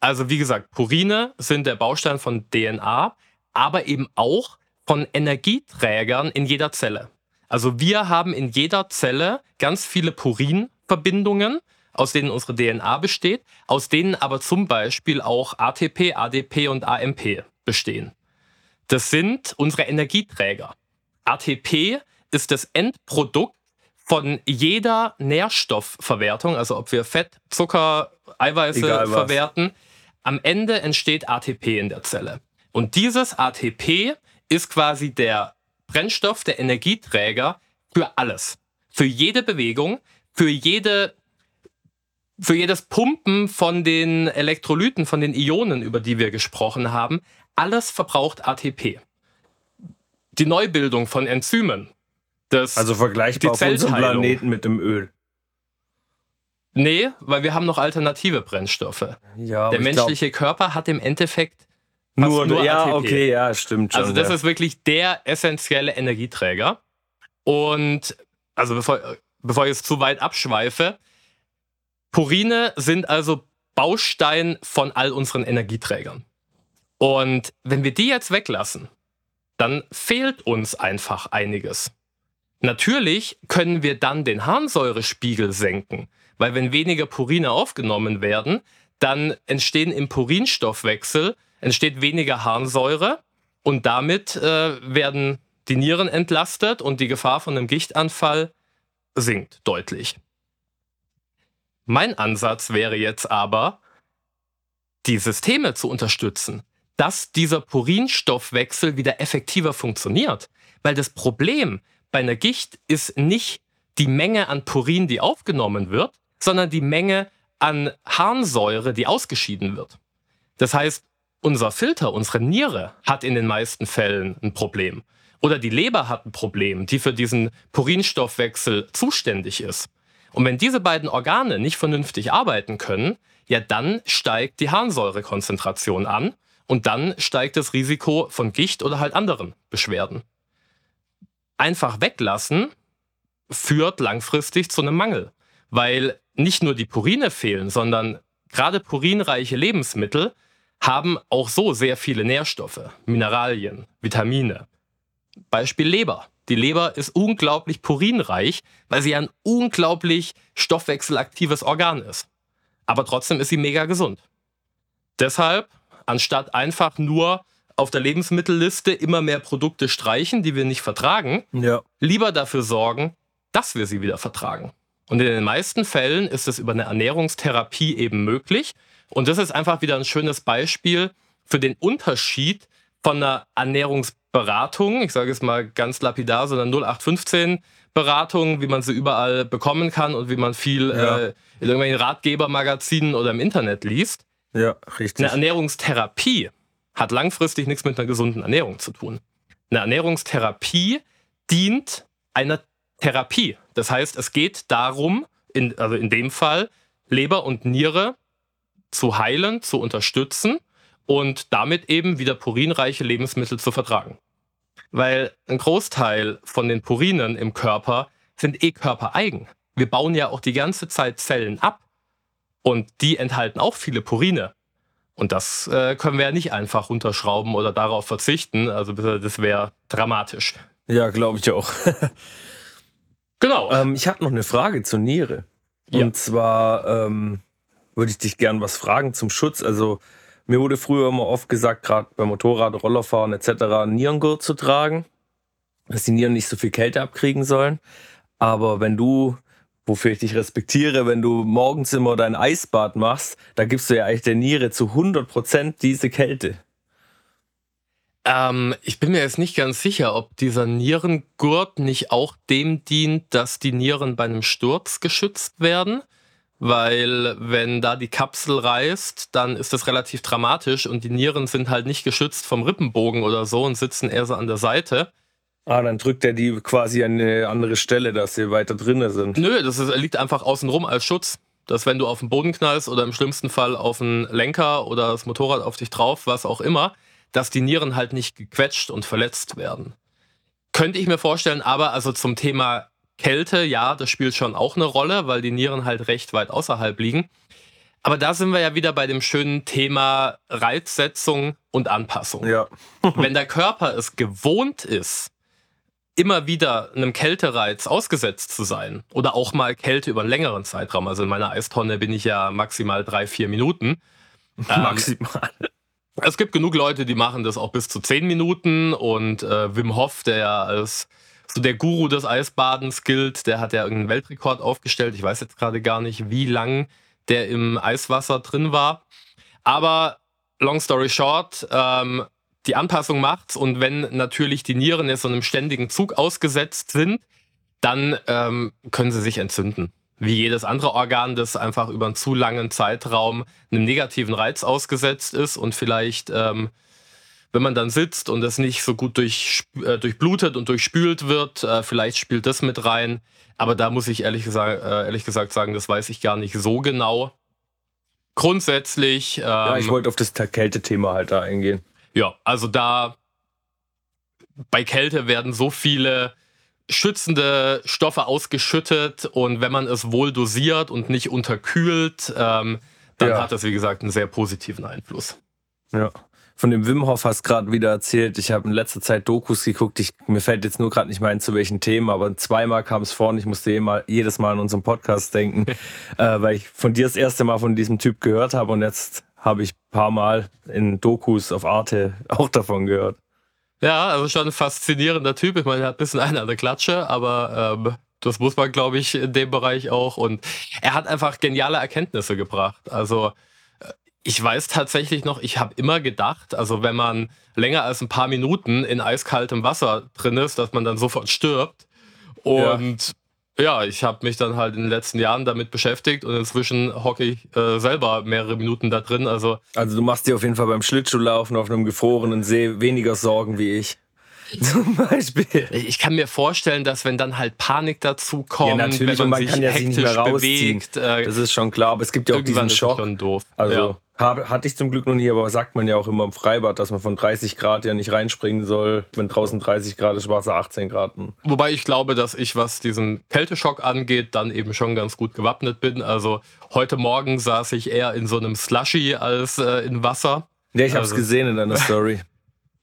Also wie gesagt, Purine sind der Baustein von DNA, aber eben auch von Energieträgern in jeder Zelle. Also wir haben in jeder Zelle ganz viele Purinverbindungen, aus denen unsere DNA besteht, aus denen aber zum Beispiel auch ATP, ADP und AMP bestehen. Das sind unsere Energieträger. ATP ist das Endprodukt von jeder Nährstoffverwertung, also ob wir Fett, Zucker, Eiweiße verwerten, am Ende entsteht ATP in der Zelle. Und dieses ATP ist quasi der Brennstoff, der Energieträger für alles. Für jede Bewegung, für jede für jedes Pumpen von den Elektrolyten, von den Ionen, über die wir gesprochen haben, alles verbraucht ATP. Die Neubildung von Enzymen, das, also vergleichbar auf unserem Planeten mit dem Öl. Nee, weil wir haben noch alternative Brennstoffe. Ja, Der menschliche glaub, Körper hat im Endeffekt nur, nur ja, ATP. okay, ja, stimmt schon. Also das ja. ist wirklich der essentielle Energieträger. Und also bevor, bevor ich jetzt zu weit abschweife, Purine sind also Baustein von all unseren Energieträgern. Und wenn wir die jetzt weglassen, dann fehlt uns einfach einiges. Natürlich können wir dann den Harnsäurespiegel senken, weil wenn weniger Purine aufgenommen werden, dann entstehen im Purinstoffwechsel entsteht weniger Harnsäure und damit äh, werden die Nieren entlastet und die Gefahr von einem Gichtanfall sinkt deutlich. Mein Ansatz wäre jetzt aber, die Systeme zu unterstützen, dass dieser Purinstoffwechsel wieder effektiver funktioniert. Weil das Problem bei einer Gicht ist nicht die Menge an Purin, die aufgenommen wird, sondern die Menge an Harnsäure, die ausgeschieden wird. Das heißt, unser Filter, unsere Niere hat in den meisten Fällen ein Problem. Oder die Leber hat ein Problem, die für diesen Purinstoffwechsel zuständig ist. Und wenn diese beiden Organe nicht vernünftig arbeiten können, ja, dann steigt die Harnsäurekonzentration an und dann steigt das Risiko von Gicht oder halt anderen Beschwerden einfach weglassen führt langfristig zu einem Mangel, weil nicht nur die Purine fehlen, sondern gerade purinreiche Lebensmittel haben auch so sehr viele Nährstoffe, Mineralien, Vitamine. Beispiel Leber. Die Leber ist unglaublich purinreich, weil sie ein unglaublich stoffwechselaktives Organ ist. Aber trotzdem ist sie mega gesund. Deshalb, anstatt einfach nur auf der Lebensmittelliste immer mehr Produkte streichen, die wir nicht vertragen, Ja. lieber dafür sorgen, dass wir sie wieder vertragen. Und in den meisten Fällen ist es über eine Ernährungstherapie eben möglich. Und das ist einfach wieder ein schönes Beispiel für den Unterschied von einer Ernährungsberatung, ich sage es mal ganz lapidar, so eine 0815 Beratung, wie man sie überall bekommen kann und wie man viel Ja. äh, in irgendwelchen Ratgebermagazinen oder im Internet liest. Ja, richtig. Eine Ernährungstherapie hat langfristig nichts mit einer gesunden Ernährung zu tun. Eine Ernährungstherapie dient einer Therapie. Das heißt, es geht darum, in, also in dem Fall, Leber und Niere zu heilen, zu unterstützen und damit eben wieder purinreiche Lebensmittel zu vertragen. Weil ein Großteil von den Purinen im Körper sind eh körpereigen. Wir bauen ja auch die ganze Zeit Zellen ab und die enthalten auch viele Purine. Und das äh, können wir ja nicht einfach runterschrauben oder darauf verzichten. Also das wäre dramatisch. Ja, glaube ich auch. Genau. ähm, ich habe noch eine Frage zur Niere. Ja. Und zwar ähm, würde ich dich gern was fragen zum Schutz. Also mir wurde früher immer oft gesagt, gerade beim Motorrad, Rollerfahren etc., Nierengurt zu tragen, dass die Nieren nicht so viel Kälte abkriegen sollen. Aber wenn du, wofür ich dich respektiere, wenn du morgens immer dein Eisbad machst, da gibst du ja eigentlich der Niere zu 100% diese Kälte. Ähm, ich bin mir jetzt nicht ganz sicher, ob dieser Nierengurt nicht auch dem dient, dass die Nieren bei einem Sturz geschützt werden. Weil wenn da die Kapsel reißt, dann ist das relativ dramatisch und die Nieren sind halt nicht geschützt vom Rippenbogen oder so und sitzen eher so an der Seite. Ah, dann drückt er die quasi an eine andere Stelle, dass sie weiter drinnen sind. Nö, das ist, liegt einfach außenrum als Schutz. Dass wenn du auf den Boden knallst oder im schlimmsten Fall auf den Lenker oder das Motorrad auf dich drauf, was auch immer, dass die Nieren halt nicht gequetscht und verletzt werden. Könnte ich mir vorstellen, aber also zum Thema Kälte, ja, das spielt schon auch eine Rolle, weil die Nieren halt recht weit außerhalb liegen. Aber da sind wir ja wieder bei dem schönen Thema Reizsetzung und Anpassung. Ja. Wenn der Körper es gewohnt ist, immer wieder einem Kältereiz ausgesetzt zu sein oder auch mal Kälte über einen längeren Zeitraum, also in meiner Eistonne bin ich ja maximal drei, vier Minuten. Ähm, Maximal. es gibt genug Leute, die machen das auch bis zu zehn Minuten und äh, Wim Hof, der ja als so der Guru des Eisbadens gilt, der hat ja irgendeinen Weltrekord aufgestellt. Ich weiß jetzt gerade gar nicht, wie lang der im Eiswasser drin war. Aber long story short, ähm, die Anpassung macht's und wenn natürlich die Nieren jetzt so einem ständigen Zug ausgesetzt sind, dann ähm, können sie sich entzünden. Wie jedes andere Organ, das einfach über einen zu langen Zeitraum einem negativen Reiz ausgesetzt ist und vielleicht, ähm, wenn man dann sitzt und es nicht so gut durch, äh, durchblutet und durchspült wird, äh, vielleicht spielt das mit rein. Aber da muss ich ehrlich gesagt, äh, ehrlich gesagt sagen, das weiß ich gar nicht so genau. Grundsätzlich, ähm, Ja, ich wollte auf das Kältethema halt da eingehen. Ja, also da bei Kälte werden so viele schützende Stoffe ausgeschüttet und wenn man es wohl dosiert und nicht unterkühlt, ähm, dann Ja. hat das, wie gesagt, einen sehr positiven Einfluss. Ja. Von dem Wim Hof hast gerade wieder erzählt. Ich habe in letzter Zeit Dokus geguckt. Ich, mir fällt jetzt nur gerade nicht mehr ein, zu welchen Themen, aber zweimal kam es vor und ich musste jemal, jedes Mal an unseren Podcast denken, äh, weil ich von dir das erste Mal von diesem Typ gehört habe und jetzt habe ich ein paar Mal in Dokus auf Arte auch davon gehört. Ja, also schon ein faszinierender Typ. Ich meine, er hat ein bisschen eine an der Klatsche, aber ähm, das muss man, glaube ich, in dem Bereich auch. Und er hat einfach geniale Erkenntnisse gebracht. Also äh, ich weiß tatsächlich noch, ich habe immer gedacht, also wenn man länger als ein paar Minuten in eiskaltem Wasser drin ist, dass man dann sofort stirbt. Und ja, ich habe mich dann halt in den letzten Jahren damit beschäftigt und inzwischen hocke ich äh, selber mehrere Minuten da drin. Also Also du machst dir auf jeden Fall beim Schlittschuhlaufen auf einem gefrorenen See weniger Sorgen wie ich. Zum Beispiel. Ich kann mir vorstellen, dass wenn dann halt Panik dazu kommt, Ja, natürlich, wenn man, man sich kann ja sich nicht hektisch mehr rausziehen. bewegt, äh, Das ist schon klar, aber es gibt ja auch diesen ist Schock. schon doof. Also ja. Hab, hatte ich zum Glück noch nie, aber sagt man ja auch immer im Freibad, dass man von 30 Grad ja nicht reinspringen soll. Wenn draußen 30 Grad ist, war es 18 Grad. Wobei ich glaube, dass ich, was diesen Kälteschock angeht, dann eben schon ganz gut gewappnet bin. Also heute Morgen saß ich eher in so einem Slushy als äh, in Wasser. Ja, ich habe es Also- gesehen in deiner Story.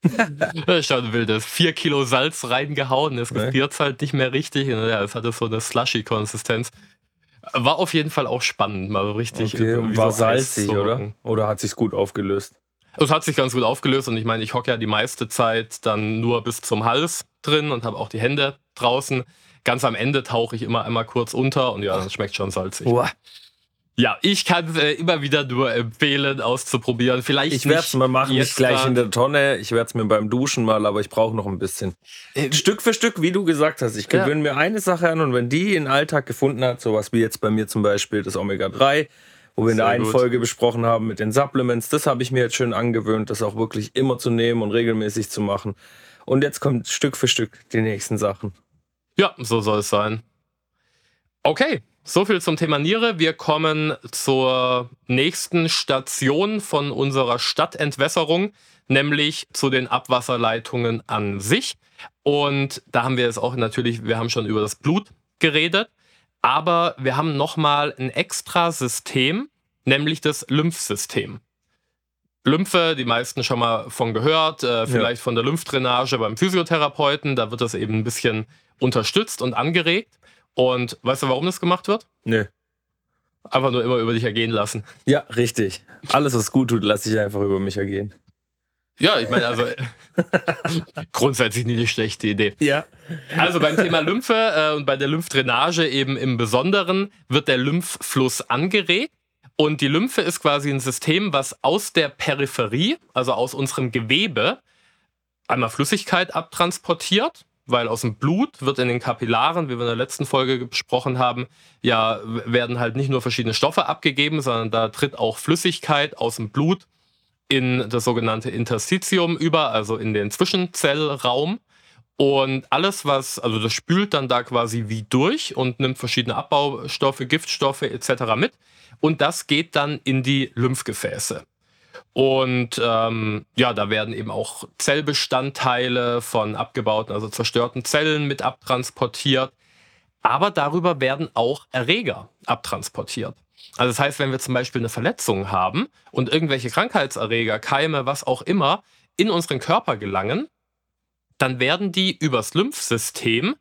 Schon wildes. Vier Kilo Salz reingehauen, es gefriert nee. halt nicht mehr richtig. Ja, es hatte so eine slushy-Konsistenz. War auf jeden Fall auch spannend, mal richtig. Okay, war so salzig, oder? Oder hat sich gut aufgelöst? Es hat sich ganz gut aufgelöst und ich meine, ich hocke ja die meiste Zeit dann nur bis zum Hals drin und habe auch die Hände draußen. Ganz am Ende tauche ich immer einmal kurz unter und ja, das schmeckt schon salzig. Uah. Ja, ich kann es äh, immer wieder nur empfehlen, auszuprobieren. Vielleicht ich werde es mal machen, nicht gleich in der Tonne. Ich werde es mir beim Duschen mal, aber ich brauche noch ein bisschen. Äh, Stück für Stück, wie du gesagt hast. Ich gewöhne ja. mir eine Sache an und wenn die in den Alltag gefunden hat, sowas wie jetzt bei mir zum Beispiel das Omega-3, wo wir in der einen gut. Folge besprochen haben mit den Supplements, das habe ich mir jetzt schön angewöhnt, das auch wirklich immer zu nehmen und regelmäßig zu machen. Und jetzt kommt Stück für Stück die nächsten Sachen. Ja, so soll es sein. Okay, so viel zum Thema Niere. Wir kommen zur nächsten Station von unserer Stadtentwässerung, nämlich zu den Abwasserleitungen an sich. Und da haben wir es auch natürlich, wir haben schon über das Blut geredet, aber wir haben nochmal ein extra System, nämlich das Lymphsystem. Lymphe, die meisten schon mal von gehört, äh, vielleicht ja. von der Lymphdrainage beim Physiotherapeuten, da wird das eben ein bisschen unterstützt und angeregt. Und weißt du, warum das gemacht wird? Nö. Einfach nur immer über dich ergehen lassen. Ja, richtig. Alles, was gut tut, lasse ich einfach über mich ergehen. Ja, ich meine, also grundsätzlich nie eine schlechte Idee. Ja. Also beim Thema Lymphe äh, und bei der Lymphdrainage eben im Besonderen wird der Lymphfluss angeregt. Und die Lymphe ist quasi ein System, was aus der Peripherie, also aus unserem Gewebe, einmal Flüssigkeit abtransportiert weil aus dem Blut wird in den Kapillaren, wie wir in der letzten Folge besprochen haben, ja, werden halt nicht nur verschiedene Stoffe abgegeben, sondern da tritt auch Flüssigkeit aus dem Blut in das sogenannte Interstitium über, also in den Zwischenzellraum. Und alles, was, also das spült dann da quasi wie durch und nimmt verschiedene Abbaustoffe, Giftstoffe etc. mit. Und das geht dann in die Lymphgefäße. Und ähm, ja, da werden eben auch Zellbestandteile von abgebauten, also zerstörten Zellen mit abtransportiert. Aber darüber werden auch Erreger abtransportiert. Also das heißt, wenn wir zum Beispiel eine Verletzung haben und irgendwelche Krankheitserreger, Keime, was auch immer, in unseren Körper gelangen, dann werden die übers Lymphsystem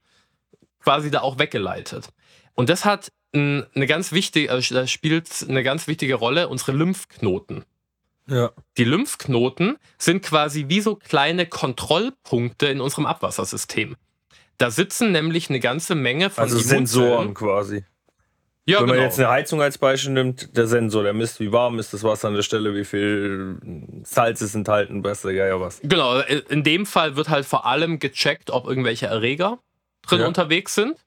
quasi da auch weggeleitet. Und das hat eine ganz wichtige, also das spielt eine ganz wichtige Rolle, unsere Lymphknoten. Ja. Die Lymphknoten sind quasi wie so kleine Kontrollpunkte in unserem Abwassersystem. Da sitzen nämlich eine ganze Menge von Also Sensoren quasi. Ja, Wenn genau. man jetzt eine Heizung als Beispiel nimmt, der Sensor, der misst, wie warm ist das Wasser an der Stelle, wie viel Salz ist enthalten, besser, ja, ja, was. Genau, in dem Fall wird halt vor allem gecheckt, ob irgendwelche Erreger drin ja. unterwegs sind.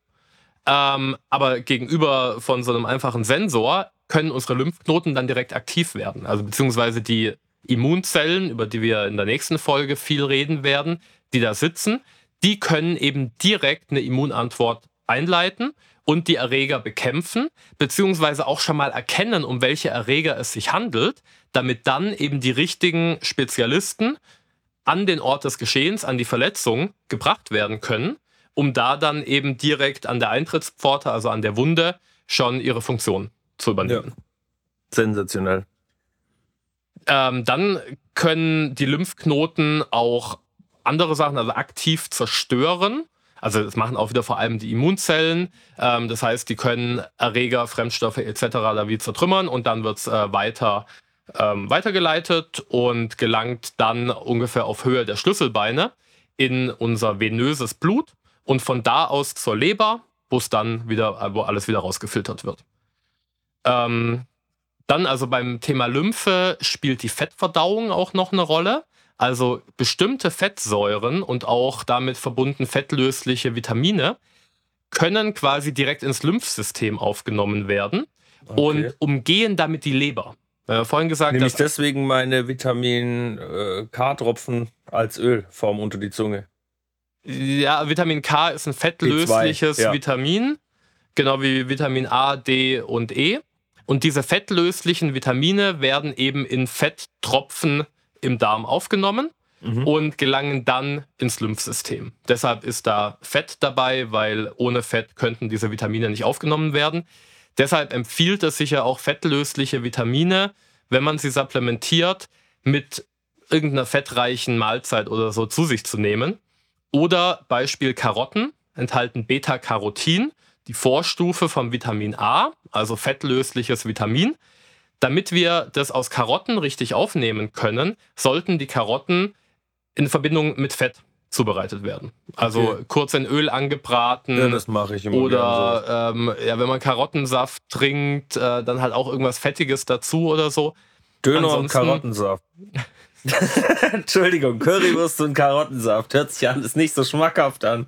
Ähm, aber gegenüber von so einem einfachen Sensor können unsere Lymphknoten dann direkt aktiv werden. Also beziehungsweise die Immunzellen, über die wir in der nächsten Folge viel reden werden, die da sitzen, die können eben direkt eine Immunantwort einleiten und die Erreger bekämpfen, beziehungsweise auch schon mal erkennen, um welche Erreger es sich handelt, damit dann eben die richtigen Spezialisten an den Ort des Geschehens, an die Verletzung gebracht werden können, um da dann eben direkt an der Eintrittspforte, also an der Wunde, schon ihre Funktion zu übernehmen. Ja. Sensationell. Ähm, dann können die Lymphknoten auch andere Sachen, also aktiv zerstören. Also das machen auch wieder vor allem die Immunzellen. Ähm, das heißt, die können Erreger, Fremdstoffe etc. da wie zertrümmern und dann wird es äh, weiter ähm, weitergeleitet und gelangt dann ungefähr auf Höhe der Schlüsselbeine in unser venöses Blut und von da aus zur Leber, wo es dann wieder, wo alles wieder rausgefiltert wird. Ähm, dann also beim Thema Lymphe spielt die Fettverdauung auch noch eine Rolle. Also bestimmte Fettsäuren und auch damit verbunden fettlösliche Vitamine können quasi direkt ins Lymphsystem aufgenommen werden okay. und umgehen damit die Leber. Haben vorhin gesagt, Nehme ich deswegen meine Vitamin äh, K-Tropfen als Ölform unter die Zunge. Ja, Vitamin K ist ein fettlösliches ja. Vitamin, genau wie Vitamin A, D und E. Und diese fettlöslichen Vitamine werden eben in Fetttropfen im Darm aufgenommen mhm. und gelangen dann ins Lymphsystem. Deshalb ist da Fett dabei, weil ohne Fett könnten diese Vitamine nicht aufgenommen werden. Deshalb empfiehlt es sich ja auch fettlösliche Vitamine, wenn man sie supplementiert, mit irgendeiner fettreichen Mahlzeit oder so zu sich zu nehmen. Oder Beispiel Karotten enthalten Beta-Carotin, die Vorstufe vom Vitamin A, also fettlösliches Vitamin. Damit wir das aus Karotten richtig aufnehmen können, sollten die Karotten in Verbindung mit Fett zubereitet werden. Also okay. kurz in Öl angebraten. Ja, das mache ich immer. Oder ähm, ja, wenn man Karottensaft trinkt, äh, dann halt auch irgendwas Fettiges dazu oder so. Döner Ansonsten, und Karottensaft. Entschuldigung, Currywurst und Karottensaft. Hört sich alles nicht so schmackhaft an.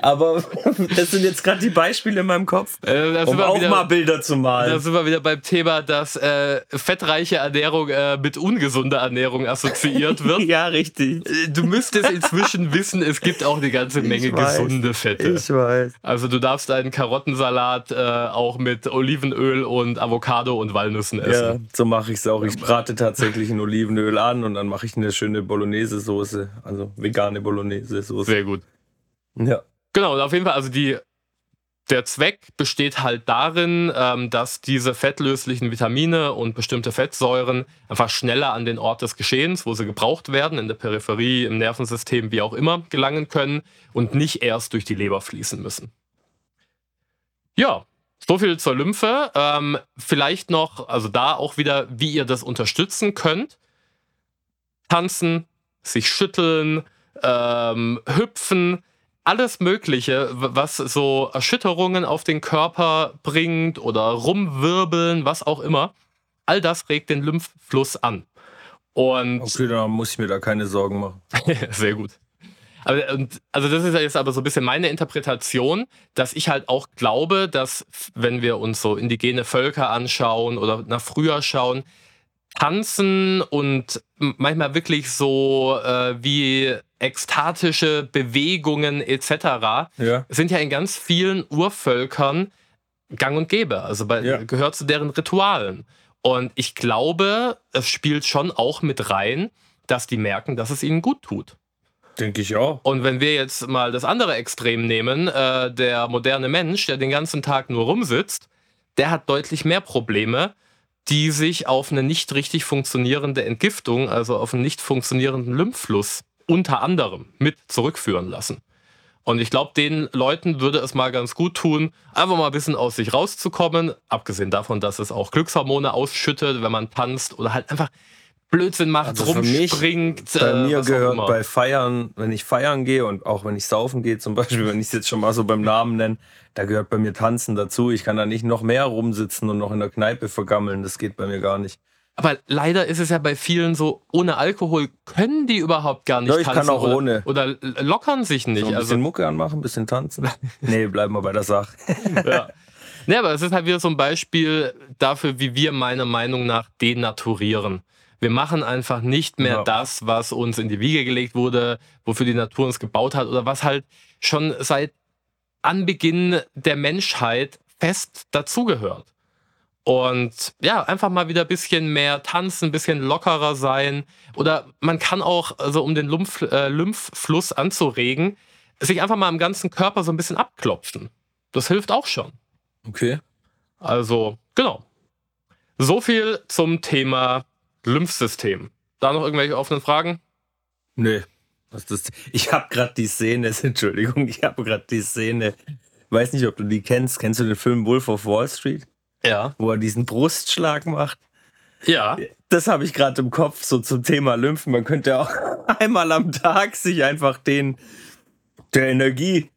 Aber das sind jetzt gerade die Beispiele in meinem Kopf, äh, um auch wieder, mal Bilder zu malen. Da sind wir wieder beim Thema, dass äh, fettreiche Ernährung äh, mit ungesunder Ernährung assoziiert wird. ja, richtig. Äh, du müsstest inzwischen wissen, es gibt auch eine ganze Menge gesunde Fette. Ich weiß. Also du darfst einen Karottensalat äh, auch mit Olivenöl und Avocado und Walnüssen essen. Ja, so mache ich es auch. Ich brate tatsächlich ein Olivenöl an und dann mache ich eine schöne Bolognese-Soße, also vegane Bolognese-Soße. Sehr gut. Ja. Genau, und auf jeden Fall, also die, der Zweck besteht halt darin, ähm, dass diese fettlöslichen Vitamine und bestimmte Fettsäuren einfach schneller an den Ort des Geschehens, wo sie gebraucht werden, in der Peripherie, im Nervensystem, wie auch immer, gelangen können und nicht erst durch die Leber fließen müssen. Ja, so viel zur Lymphe. Ähm, vielleicht noch, also da auch wieder, wie ihr das unterstützen könnt tanzen, sich schütteln, ähm, hüpfen, alles Mögliche, was so Erschütterungen auf den Körper bringt oder rumwirbeln, was auch immer. All das regt den Lymphfluss an. Und okay, dann muss ich mir da keine Sorgen machen. Sehr gut. Aber, also das ist jetzt aber so ein bisschen meine Interpretation, dass ich halt auch glaube, dass wenn wir uns so indigene Völker anschauen oder nach früher schauen, Tanzen und manchmal wirklich so äh, wie ekstatische Bewegungen etc. Ja. sind ja in ganz vielen Urvölkern gang und gäbe. Also bei, ja. gehört zu deren Ritualen. Und ich glaube, es spielt schon auch mit rein, dass die merken, dass es ihnen gut tut. Denke ich auch. Und wenn wir jetzt mal das andere Extrem nehmen, äh, der moderne Mensch, der den ganzen Tag nur rumsitzt, der hat deutlich mehr Probleme, die sich auf eine nicht richtig funktionierende Entgiftung, also auf einen nicht funktionierenden Lymphfluss unter anderem mit zurückführen lassen. Und ich glaube, den Leuten würde es mal ganz gut tun, einfach mal ein bisschen aus sich rauszukommen. Abgesehen davon, dass es auch Glückshormone ausschüttet, wenn man tanzt oder halt einfach Blödsinn macht, also rumspringt. Mich, bei äh, mir gehört bei Feiern, wenn ich feiern gehe und auch wenn ich saufen gehe, zum Beispiel, wenn ich es jetzt schon mal so beim Namen nenne, da gehört bei mir Tanzen dazu. Ich kann da nicht noch mehr rumsitzen und noch in der Kneipe vergammeln. Das geht bei mir gar nicht. Aber leider ist es ja bei vielen so, ohne Alkohol können die überhaupt gar nicht ja, ich tanzen. kann auch oder, ohne. Oder lockern sich nicht. So ein bisschen also, Mucke anmachen, ein bisschen tanzen. nee, bleiben wir bei der Sache. ja. Nee, aber es ist halt wieder so ein Beispiel dafür, wie wir meiner Meinung nach denaturieren. Wir machen einfach nicht mehr ja. das, was uns in die Wiege gelegt wurde, wofür die Natur uns gebaut hat oder was halt schon seit Anbeginn der Menschheit fest dazugehört. Und ja, einfach mal wieder ein bisschen mehr tanzen, ein bisschen lockerer sein. Oder man kann auch, also um den Lymph, äh, Lymphfluss anzuregen, sich einfach mal im ganzen Körper so ein bisschen abklopfen. Das hilft auch schon. Okay. Also, genau. So viel zum Thema Lymphsystem. Da noch irgendwelche offenen Fragen? Nee. Das, ich habe gerade die Szene, Entschuldigung, ich habe gerade die Szene, weiß nicht, ob du die kennst. Kennst du den Film Wolf of Wall Street? Ja. Wo er diesen Brustschlag macht. Ja. Das habe ich gerade im Kopf, so zum Thema Lymphen. Man könnte auch einmal am Tag sich einfach den der Energie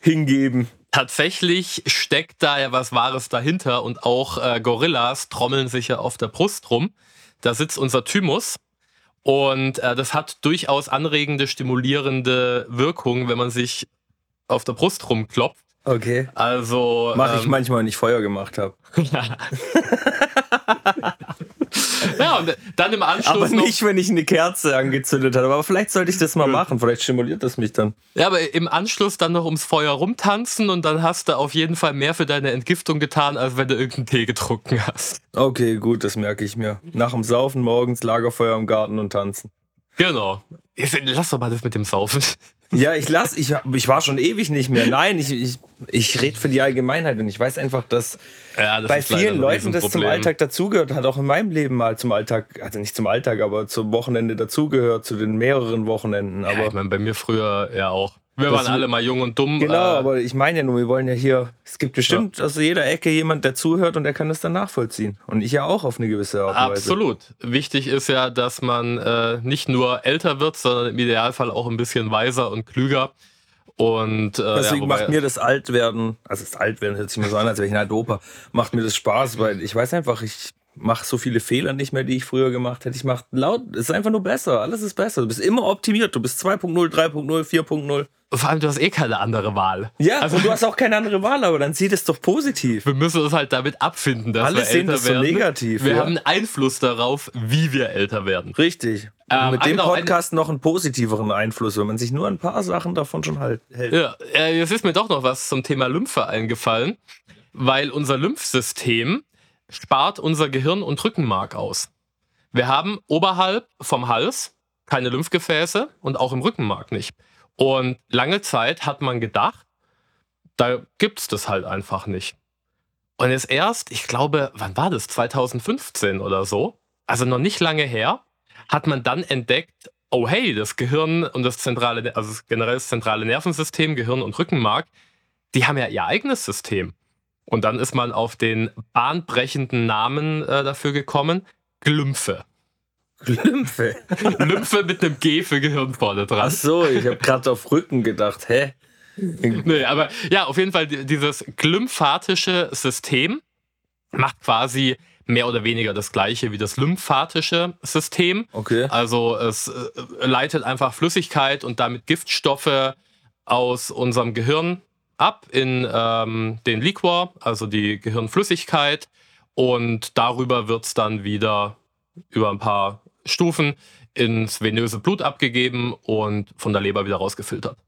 hingeben. Tatsächlich steckt da ja was Wahres dahinter und auch äh, Gorillas trommeln sich ja auf der Brust rum. Da sitzt unser Thymus. Und äh, das hat durchaus anregende, stimulierende Wirkung, wenn man sich auf der Brust rumklopft. Okay. Also. Mache ich ähm, manchmal, wenn ich Feuer gemacht habe. ja, und dann im Anschluss. Aber nicht, wenn ich eine Kerze angezündet habe. Aber vielleicht sollte ich das mal machen. Vielleicht stimuliert das mich dann. Ja, aber im Anschluss dann noch ums Feuer rumtanzen und dann hast du auf jeden Fall mehr für deine Entgiftung getan, als wenn du irgendeinen Tee getrunken hast. Okay, gut, das merke ich mir. Nach dem Saufen morgens Lagerfeuer im Garten und tanzen. Genau. Lass doch mal das mit dem Saufen. Ja, ich lass, ich, ich war schon ewig nicht mehr. Nein, ich, ich, ich rede für die Allgemeinheit und ich weiß einfach, dass ja, das bei vielen Leuten das zum Alltag dazugehört, hat auch in meinem Leben mal zum Alltag, also nicht zum Alltag, aber zum Wochenende dazugehört, zu den mehreren Wochenenden. Aber ja, ich meine, bei mir früher ja auch. Wir waren alle mal jung und dumm. Genau, äh, aber ich meine ja nur, wir wollen ja hier, es gibt bestimmt ja. aus jeder Ecke jemand, der zuhört und der kann das dann nachvollziehen. Und ich ja auch auf eine gewisse Art und Weise. Absolut. Wichtig ist ja, dass man äh, nicht nur älter wird, sondern im Idealfall auch ein bisschen weiser und klüger. Und, äh, Deswegen ja, macht mir das Altwerden, also das Altwerden hört sich mir so an, als wäre ich ein alter Opa, macht mir das Spaß, weil ich weiß einfach, ich mache so viele Fehler nicht mehr, die ich früher gemacht hätte. Ich mache laut, es ist einfach nur besser, alles ist besser. Du bist immer optimiert, du bist 2.0, 3.0, 4.0. Vor allem, du hast eh keine andere Wahl. Ja, also du hast auch keine andere Wahl, aber dann sieht es doch positiv. Wir müssen uns halt damit abfinden, dass Alle wir sehen älter das werden. so negativ. Wir ja. haben Einfluss darauf, wie wir älter werden. Richtig. Ähm, mit dem Podcast noch einen positiveren Einfluss, wenn man sich nur ein paar Sachen davon schon halt hält. Ja, äh, jetzt ist mir doch noch was zum Thema Lymphe eingefallen, weil unser Lymphsystem spart unser Gehirn und Rückenmark aus. Wir haben oberhalb vom Hals keine Lymphgefäße und auch im Rückenmark nicht. Und lange Zeit hat man gedacht, da gibt es das halt einfach nicht. Und jetzt erst, ich glaube, wann war das? 2015 oder so, also noch nicht lange her, hat man dann entdeckt, oh hey, das Gehirn und das zentrale, also generell das zentrale Nervensystem, Gehirn und Rückenmark, die haben ja ihr eigenes System. Und dann ist man auf den bahnbrechenden Namen äh, dafür gekommen, Glymphe. Lymphe. Lymphe mit einem G für Gehirn vorne dran. Ach so, ich habe gerade auf Rücken gedacht. Hä? nee, aber ja, auf jeden Fall dieses glymphatische System macht quasi mehr oder weniger das gleiche wie das lymphatische System. Okay. Also es äh, leitet einfach Flüssigkeit und damit Giftstoffe aus unserem Gehirn ab in ähm, den Liquor, also die Gehirnflüssigkeit. Und darüber wird es dann wieder über ein paar Stufen ins venöse Blut abgegeben und von der Leber wieder rausgefiltert.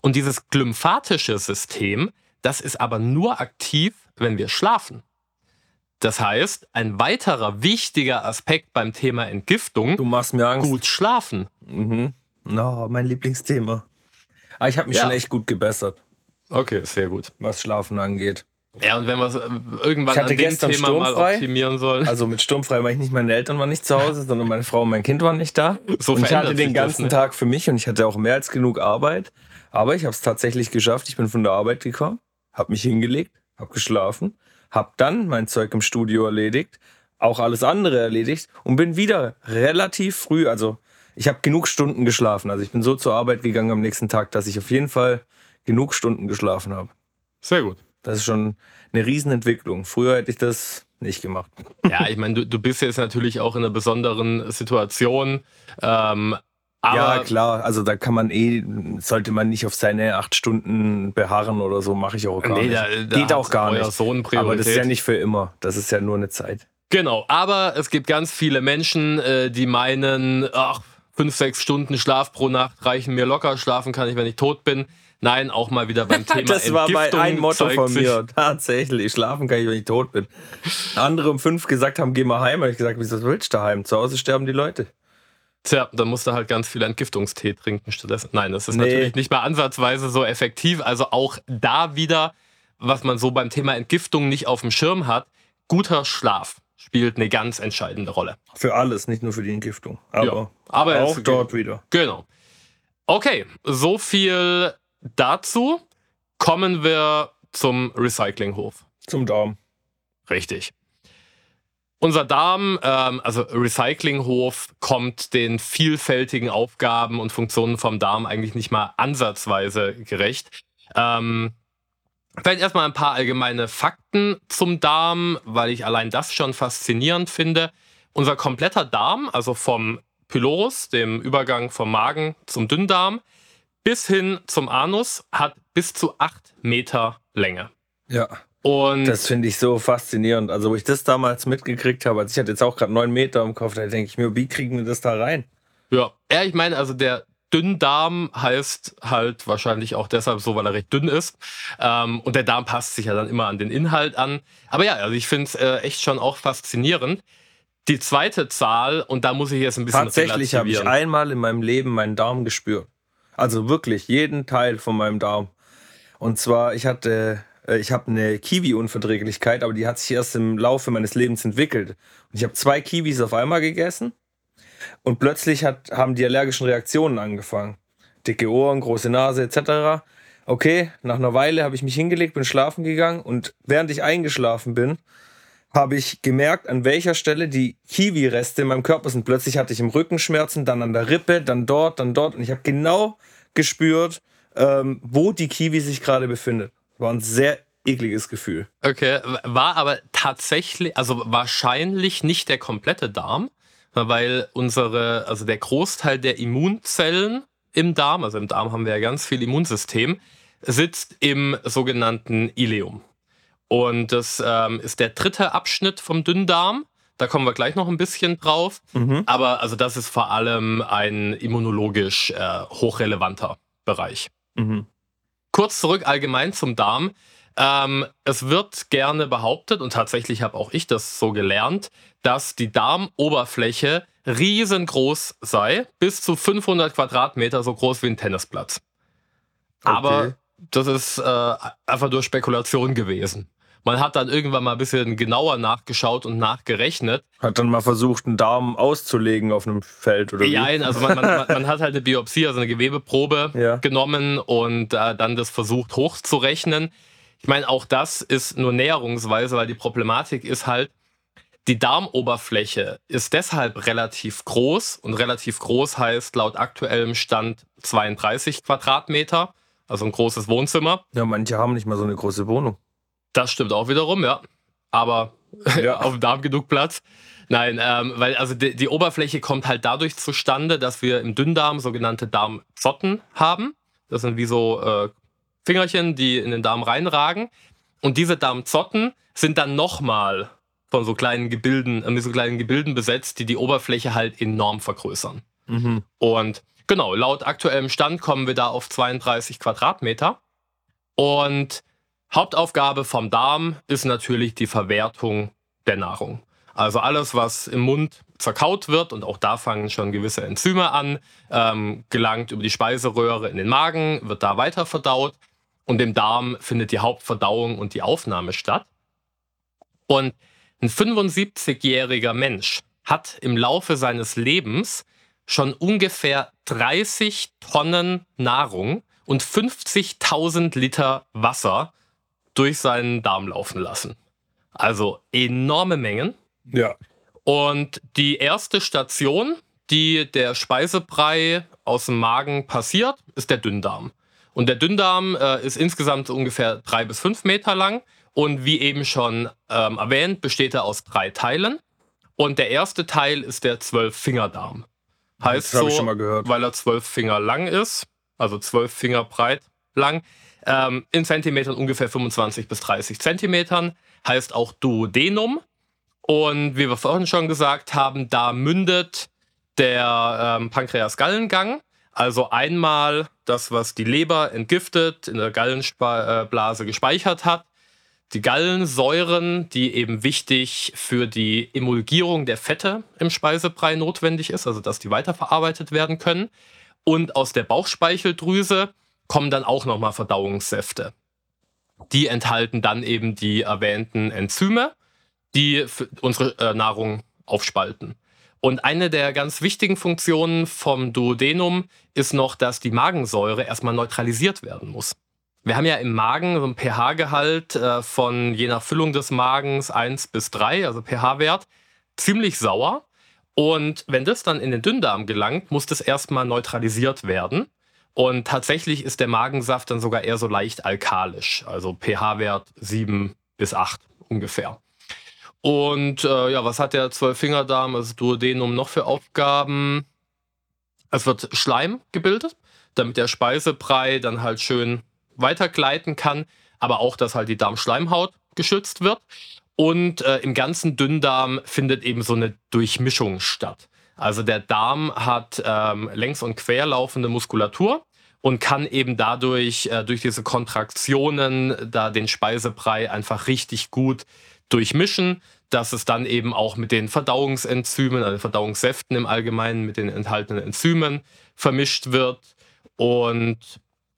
Und dieses glymphatische System, das ist aber nur aktiv, wenn wir schlafen. Das heißt, ein weiterer wichtiger Aspekt beim Thema Entgiftung, du machst mir Angst. gut schlafen. Mhm. No, mein Lieblingsthema. Aber ah, ich habe mich ja. schon echt gut gebessert. Okay, sehr gut. Was Schlafen angeht. Ja, und wenn wir es äh, irgendwann an dem Thema mal optimieren sollen. Also mit sturmfrei weil ich nicht, meine Eltern waren nicht zu Hause, sondern meine Frau und mein Kind waren nicht da. So und ich hatte den ganzen das, ne? Tag für mich und ich hatte auch mehr als genug Arbeit. Aber ich habe es tatsächlich geschafft. Ich bin von der Arbeit gekommen, habe mich hingelegt, habe geschlafen, habe dann mein Zeug im Studio erledigt, auch alles andere erledigt und bin wieder relativ früh, also ich habe genug Stunden geschlafen. Also ich bin so zur Arbeit gegangen am nächsten Tag, dass ich auf jeden Fall genug Stunden geschlafen habe. Sehr gut. Das ist schon eine Riesenentwicklung. Früher hätte ich das nicht gemacht. Ja, ich meine, du, du bist jetzt natürlich auch in einer besonderen Situation. Ähm, ja, klar. Also da kann man eh, sollte man nicht auf seine acht Stunden beharren oder so, mache ich auch gar nee, nicht. Da, da Geht auch gar nicht. Sohn Aber das ist ja nicht für immer. Das ist ja nur eine Zeit. Genau, aber es gibt ganz viele Menschen, äh, die meinen, ach, fünf, sechs Stunden Schlaf pro Nacht reichen mir locker. Schlafen kann ich, wenn ich tot bin. Nein, auch mal wieder beim Thema Das war bei ein Motto von mir. Tatsächlich. Schlafen kann ich, wenn ich tot bin. Andere um fünf gesagt haben, geh mal heim. Habe ich gesagt, wieso willst du daheim? Zu Hause sterben die Leute. Tja, dann musst du halt ganz viel Entgiftungstee trinken stattdessen. Nein, das ist nee. natürlich nicht mal ansatzweise so effektiv. Also auch da wieder, was man so beim Thema Entgiftung nicht auf dem Schirm hat, guter Schlaf spielt eine ganz entscheidende Rolle. Für alles, nicht nur für die Entgiftung. Aber, ja, aber auch dort wieder. Genau. Okay, so viel dazu kommen wir zum Recyclinghof. Zum Darm. Richtig. Unser Darm, ähm, also Recyclinghof, kommt den vielfältigen Aufgaben und Funktionen vom Darm eigentlich nicht mal ansatzweise gerecht. Ähm, vielleicht erstmal ein paar allgemeine Fakten zum Darm, weil ich allein das schon faszinierend finde. Unser kompletter Darm, also vom Pylorus, dem Übergang vom Magen zum Dünndarm, bis hin zum Anus hat bis zu acht Meter Länge. Ja. Und das finde ich so faszinierend. Also, wo ich das damals mitgekriegt habe, also ich hatte jetzt auch gerade neun Meter im Kopf, da denke ich mir, wie kriegen wir das da rein? Ja, ja ich meine, also der Dünndarm heißt halt wahrscheinlich auch deshalb so, weil er recht dünn ist. Ähm, und der Darm passt sich ja dann immer an den Inhalt an. Aber ja, also ich finde es äh, echt schon auch faszinierend. Die zweite Zahl, und da muss ich jetzt ein bisschen Tatsächlich habe ich einmal in meinem Leben meinen Darm gespürt. Also wirklich jeden Teil von meinem Darm. Und zwar, ich hatte, äh, ich habe eine Kiwi-Unverträglichkeit, aber die hat sich erst im Laufe meines Lebens entwickelt. Und ich habe zwei Kiwis auf einmal gegessen und plötzlich hat, haben die allergischen Reaktionen angefangen. Dicke Ohren, große Nase etc. Okay, nach einer Weile habe ich mich hingelegt, bin schlafen gegangen und während ich eingeschlafen bin, habe ich gemerkt, an welcher Stelle die Kiwi-Reste in meinem Körper sind. Plötzlich hatte ich im Rücken Schmerzen, dann an der Rippe, dann dort, dann dort. Und ich habe genau gespürt, ähm, wo die Kiwi sich gerade befindet. War ein sehr ekliges Gefühl. Okay, war aber tatsächlich, also wahrscheinlich nicht der komplette Darm, weil unsere, also der Großteil der Immunzellen im Darm, also im Darm haben wir ja ganz viel Immunsystem, sitzt im sogenannten Ileum. Und das ähm, ist der dritte Abschnitt vom Dünndarm. Da kommen wir gleich noch ein bisschen drauf. Mhm. Aber also das ist vor allem ein immunologisch äh, hochrelevanter Bereich. Mhm. Kurz zurück allgemein zum Darm. Ähm, es wird gerne behauptet, und tatsächlich habe auch ich das so gelernt, dass die Darmoberfläche riesengroß sei, bis zu 500 Quadratmeter so groß wie ein Tennisplatz. Okay. Aber das ist äh, einfach nur Spekulation gewesen. Man hat dann irgendwann mal ein bisschen genauer nachgeschaut und nachgerechnet. Hat dann mal versucht, einen Darm auszulegen auf einem Feld oder Ja, also man, man, man, hat halt eine Biopsie, also eine Gewebeprobe ja. genommen und äh, dann das versucht hochzurechnen. Ich meine, auch das ist nur näherungsweise, weil die Problematik ist halt, die Darmoberfläche ist deshalb relativ groß und relativ groß heißt laut aktuellem Stand 32 Quadratmeter, also ein großes Wohnzimmer. Ja, manche haben nicht mal so eine große Wohnung. Das stimmt auch wiederum, ja. Aber ja. auf dem Darm genug Platz. Nein, ähm, weil also die, die, Oberfläche kommt halt dadurch zustande, dass wir im Dünndarm sogenannte Darmzotten haben. Das sind wie so äh, Fingerchen, die in den Darm reinragen. Und diese Darmzotten sind dann nochmal von so kleinen Gebilden, äh, mit so kleinen Gebilden besetzt, die die Oberfläche halt enorm vergrößern. Mhm. Und genau, laut aktuellem Stand kommen wir da auf 32 Quadratmeter. Und Hauptaufgabe vom Darm ist natürlich die Verwertung der Nahrung. Also alles, was im Mund zerkaut wird, und auch da fangen schon gewisse Enzyme an, ähm, gelangt über die Speiseröhre in den Magen, wird da weiter verdaut und im Darm findet die Hauptverdauung und die Aufnahme statt. Und ein 75-jähriger Mensch hat im Laufe seines Lebens schon ungefähr 30 Tonnen Nahrung und 50.000 Liter Wasser durch seinen Darm laufen lassen. Also enorme Mengen. Ja. Und die erste Station, die der Speisebrei aus dem Magen passiert, ist der Dünndarm. Und der Dünndarm äh, ist insgesamt ungefähr drei bis fünf Meter lang. Und wie eben schon ähm, erwähnt, besteht er aus drei Teilen. Und der erste Teil ist der Zwölffingerdarm. Heißt so, weil er zwölf Finger lang ist, also zwölf Finger breit lang, ähm, in Zentimetern ungefähr 25 bis 30 Zentimetern, heißt auch Duodenum. Und wie wir vorhin schon gesagt haben, da mündet der ähm, Pankreas-Gallengang. Also einmal das, was die Leber entgiftet, in der Gallenblase gespeichert hat. Die Gallensäuren, die eben wichtig für die Emulgierung der Fette im Speisebrei notwendig ist, also dass die weiterverarbeitet werden können. Und aus der Bauchspeicheldrüse kommen dann auch nochmal Verdauungssäfte. Die enthalten dann eben die erwähnten Enzyme, die unsere äh, Nahrung aufspalten. Und eine der ganz wichtigen Funktionen vom Duodenum ist noch, dass die Magensäure erstmal neutralisiert werden muss. Wir haben ja im Magen so einen pH-Gehalt äh, von je nach Füllung des Magens 1 bis 3, also pH-Wert, ziemlich sauer. Und wenn das dann in den Dünndarm gelangt, muss das erstmal neutralisiert werden. Und tatsächlich ist der Magensaft dann sogar eher so leicht alkalisch, also pH-Wert 7 bis 8 ungefähr. Und äh, ja, was hat der Zwölffingerdarm, also Duodenum, noch für Aufgaben? Es wird Schleim gebildet, damit der Speisebrei dann halt schön weitergleiten kann, aber auch, dass halt die Darmschleimhaut geschützt wird. Und äh, im ganzen Dünndarm findet eben so eine Durchmischung statt. Also der Darm hat ähm, längs und quer laufende Muskulatur und kann eben dadurch, äh, durch diese Kontraktionen, da den Speisebrei einfach richtig gut durchmischen. dass es dann eben auch mit den Verdauungsenzymen, also Verdauungssäften im Allgemeinen, mit den enthaltenen Enzymen vermischt wird. Und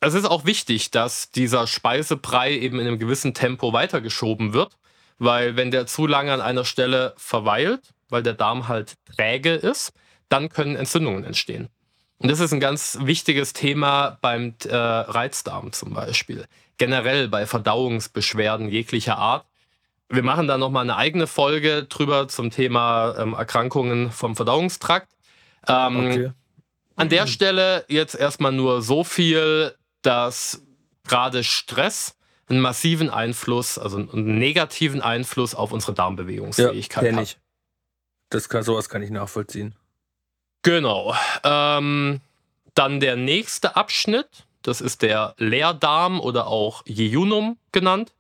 es ist auch wichtig, dass dieser Speisebrei eben in einem gewissen Tempo weitergeschoben wird, weil wenn der zu lange an einer Stelle verweilt, weil der Darm halt träge ist, dann können Entzündungen entstehen. Und das ist ein ganz wichtiges Thema beim äh, Reizdarm zum Beispiel. Generell bei Verdauungsbeschwerden jeglicher Art. Wir machen da nochmal eine eigene Folge drüber zum Thema ähm, Erkrankungen vom Verdauungstrakt. Ähm, okay. An der Stelle jetzt erstmal nur so viel, dass gerade Stress einen massiven Einfluss, also einen negativen Einfluss auf unsere Darmbewegungsfähigkeit ja, hat. Ich. Das kann, sowas kann ich nachvollziehen. Genau. Ähm, dann der nächste Abschnitt, das ist der Leerdarm oder auch Jejunum genannt.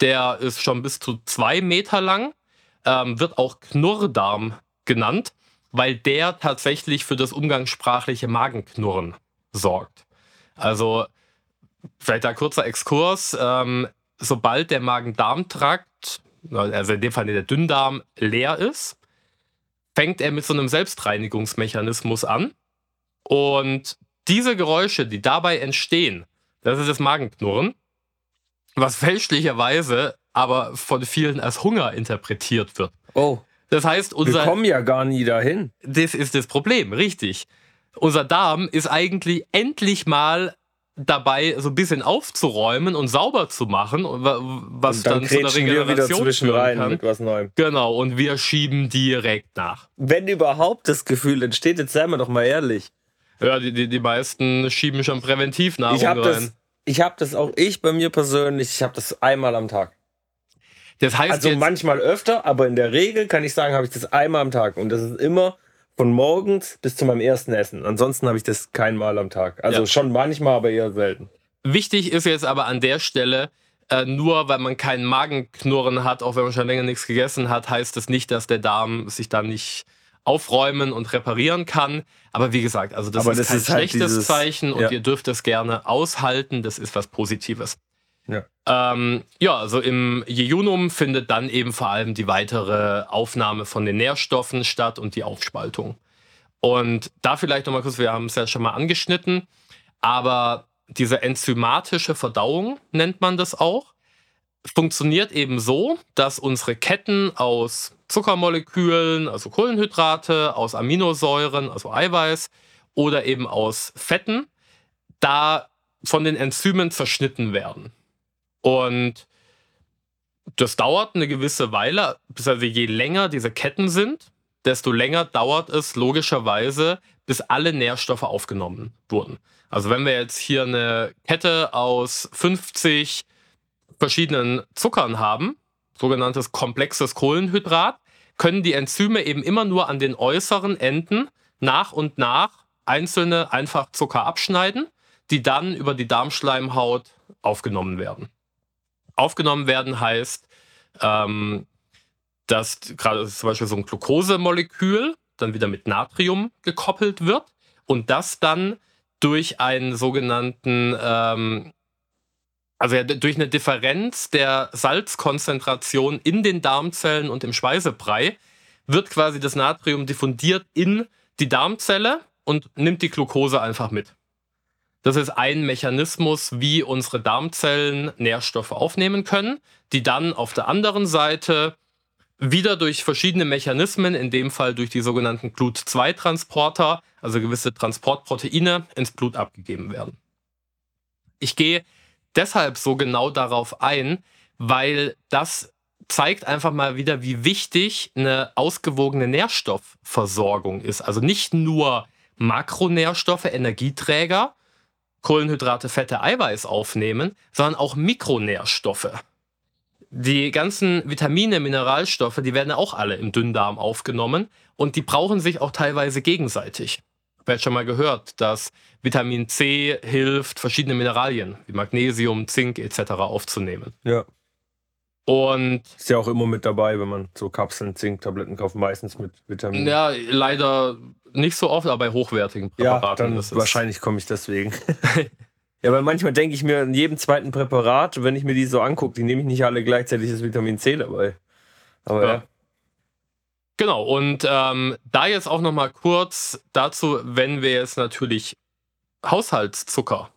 Der ist schon bis zu zwei Meter lang, ähm, wird auch Knurrdarm genannt, weil der tatsächlich für das umgangssprachliche Magenknurren sorgt. Also, vielleicht ein kurzer Exkurs. Ähm, sobald der Magen-Darm-Trakt, also in dem Fall der Dünndarm, leer ist, fängt er mit so einem Selbstreinigungsmechanismus an. Und diese Geräusche, die dabei entstehen, das ist das Magenknurren, was fälschlicherweise aber von vielen als Hunger interpretiert wird. Oh. Das heißt, unser. Wir kommen ja gar nie dahin. Das ist das Problem, richtig. Unser Darm ist eigentlich endlich mal dabei, so ein bisschen aufzuräumen und sauber zu machen, was und dann, dann zu einer Regeneration wir wieder rein kann. mit was Neuem. Genau, und wir schieben direkt nach. Wenn überhaupt das Gefühl entsteht, jetzt seien wir doch mal ehrlich. Ja, die, die, die meisten schieben schon präventiv Nahrung ich rein. Das, ich habe das auch, ich bei mir persönlich, ich habe das einmal am Tag. Das heißt also manchmal öfter, aber in der Regel kann ich sagen, habe ich das einmal am Tag. Und das ist immer von morgens bis zu meinem ersten Essen. Ansonsten habe ich das kein Mal am Tag. Also ja. schon manchmal, aber eher selten. Wichtig ist jetzt aber an der Stelle, äh, nur weil man keinen Magenknurren hat, auch wenn man schon länger nichts gegessen hat, heißt das nicht, dass der Darm sich da nicht aufräumen und reparieren kann. Aber wie gesagt, also das aber ist das kein ist halt schlechtes dieses, Zeichen und ja. ihr dürft es gerne aushalten. Das ist was Positives. Ja. Ähm, ja, also im Jejunum findet dann eben vor allem die weitere Aufnahme von den Nährstoffen statt und die Aufspaltung. Und da vielleicht nochmal kurz, wir haben es ja schon mal angeschnitten, aber diese enzymatische Verdauung nennt man das auch, funktioniert eben so, dass unsere Ketten aus Zuckermolekülen, also Kohlenhydrate, aus Aminosäuren, also Eiweiß oder eben aus Fetten, da von den Enzymen zerschnitten werden. Und das dauert eine gewisse Weile, also je länger diese Ketten sind, desto länger dauert es logischerweise, bis alle Nährstoffe aufgenommen wurden. Also wenn wir jetzt hier eine Kette aus 50 verschiedenen Zuckern haben, sogenanntes komplexes Kohlenhydrat, können die Enzyme eben immer nur an den äußeren Enden nach und nach einzelne Einfachzucker abschneiden, die dann über die Darmschleimhaut aufgenommen werden aufgenommen werden heißt, ähm, dass gerade zum Beispiel so ein Glukosemolekül dann wieder mit Natrium gekoppelt wird und das dann durch einen sogenannten, ähm, also ja, durch eine Differenz der Salzkonzentration in den Darmzellen und im Speisebrei wird quasi das Natrium diffundiert in die Darmzelle und nimmt die Glucose einfach mit. Das ist ein Mechanismus, wie unsere Darmzellen Nährstoffe aufnehmen können, die dann auf der anderen Seite wieder durch verschiedene Mechanismen, in dem Fall durch die sogenannten Glut-2-Transporter, also gewisse Transportproteine, ins Blut abgegeben werden. Ich gehe deshalb so genau darauf ein, weil das zeigt einfach mal wieder, wie wichtig eine ausgewogene Nährstoffversorgung ist. Also nicht nur Makronährstoffe, Energieträger, Kohlenhydrate, Fette, Eiweiß aufnehmen, sondern auch Mikronährstoffe. Die ganzen Vitamine, Mineralstoffe, die werden auch alle im Dünndarm aufgenommen und die brauchen sich auch teilweise gegenseitig. Ich habe schon mal gehört, dass Vitamin C hilft, verschiedene Mineralien wie Magnesium, Zink etc. aufzunehmen. Ja. Und ist ja auch immer mit dabei, wenn man so Kapseln, Zinktabletten kauft, meistens mit Vitaminen. Ja, leider nicht so oft, aber bei hochwertigen Präparaten. Ja, dann wahrscheinlich komme ich deswegen. ja, weil manchmal denke ich mir in jedem zweiten Präparat, wenn ich mir die so angucke, die nehme ich nicht alle gleichzeitig das Vitamin C dabei. Aber ja. ja. Genau, und ähm, da jetzt auch nochmal kurz dazu, wenn wir jetzt natürlich Haushaltszucker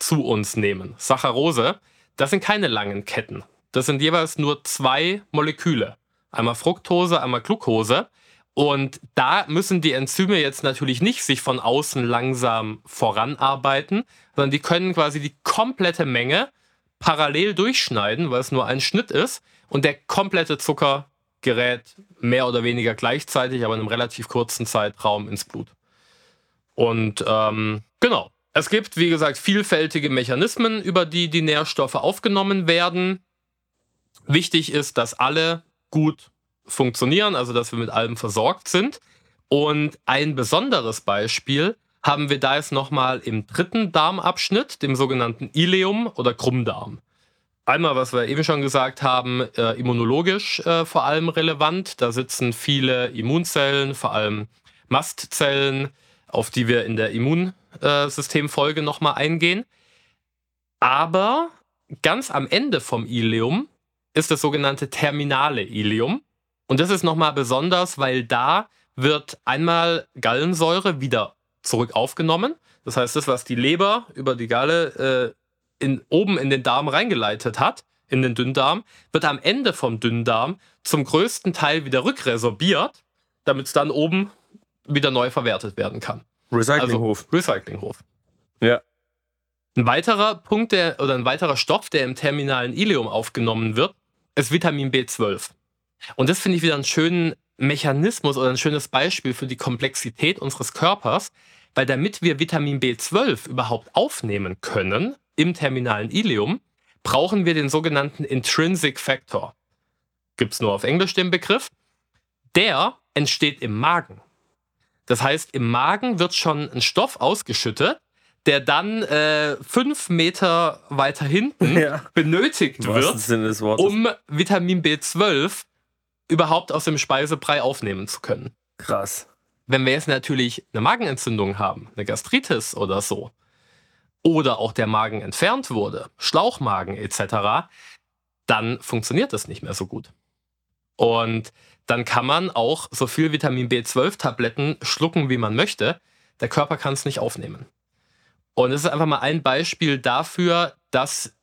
zu uns nehmen, Saccharose, das sind keine langen Ketten. Das sind jeweils nur zwei Moleküle. Einmal Fructose, einmal Glucose. Und da müssen die Enzyme jetzt natürlich nicht sich von außen langsam voranarbeiten, sondern die können quasi die komplette Menge parallel durchschneiden, weil es nur ein Schnitt ist. Und der komplette Zucker gerät mehr oder weniger gleichzeitig, aber in einem relativ kurzen Zeitraum ins Blut. Und ähm, genau, es gibt, wie gesagt, vielfältige Mechanismen, über die die Nährstoffe aufgenommen werden. Wichtig ist, dass alle gut funktionieren, also dass wir mit allem versorgt sind. Und ein besonderes Beispiel haben wir da jetzt nochmal im dritten Darmabschnitt, dem sogenannten Ileum oder Krummdarm. Einmal, was wir eben schon gesagt haben, äh, immunologisch äh, vor allem relevant. Da sitzen viele Immunzellen, vor allem Mastzellen, auf die wir in der Immunsystemfolge nochmal eingehen. Aber ganz am Ende vom Ileum ist das sogenannte terminale Ileum. Und das ist nochmal besonders, weil da wird einmal Gallensäure wieder zurück aufgenommen. Das heißt, das, was die Leber über die Galle äh, in, oben in den Darm reingeleitet hat, in den Dünndarm, wird am Ende vom Dünndarm zum größten Teil wieder rückresorbiert, damit es dann oben wieder neu verwertet werden kann. Recyclinghof. Also, Recyclinghof. Ja. Ein weiterer Punkt der, oder ein weiterer Stoff, der im terminalen Ileum aufgenommen wird, ist Vitamin B12. Und das finde ich wieder einen schönen Mechanismus oder ein schönes Beispiel für die Komplexität unseres Körpers, weil damit wir Vitamin B12 überhaupt aufnehmen können im terminalen Ileum, brauchen wir den sogenannten Intrinsic Factor. Gibt es nur auf Englisch den Begriff. Der entsteht im Magen. Das heißt, im Magen wird schon ein Stoff ausgeschüttet, der dann äh, fünf Meter weiter hinten ja. benötigt wird, um Vitamin B12 überhaupt aus dem Speisebrei aufnehmen zu können. Krass. Wenn wir jetzt natürlich eine Magenentzündung haben, eine Gastritis oder so, oder auch der Magen entfernt wurde, Schlauchmagen etc., dann funktioniert das nicht mehr so gut. Und dann kann man auch so viel Vitamin B12-Tabletten schlucken, wie man möchte. Der Körper kann es nicht aufnehmen. Und es ist einfach mal ein Beispiel dafür, dass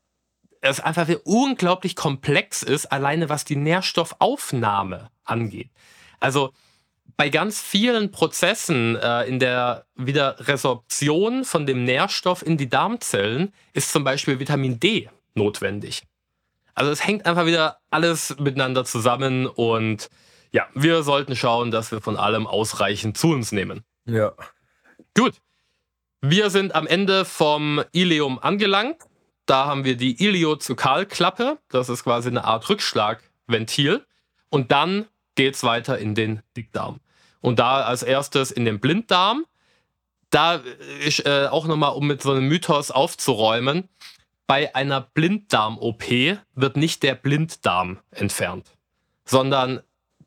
es einfach unglaublich komplex ist, alleine was die Nährstoffaufnahme angeht. Also bei ganz vielen Prozessen äh, in der Wiederresorption von dem Nährstoff in die Darmzellen ist zum Beispiel Vitamin D notwendig. Also es hängt einfach wieder alles miteinander zusammen und ja, wir sollten schauen, dass wir von allem ausreichend zu uns nehmen. Ja. Gut. Wir sind am Ende vom Ileum angelangt. Da haben wir die Iliozykalklappe. Das ist quasi eine Art Rückschlagventil. Und dann geht es weiter in den Dickdarm. Und da als erstes in den Blinddarm. Da ist äh, auch nochmal, um mit so einem Mythos aufzuräumen, bei einer Blinddarm-OP wird nicht der Blinddarm entfernt, sondern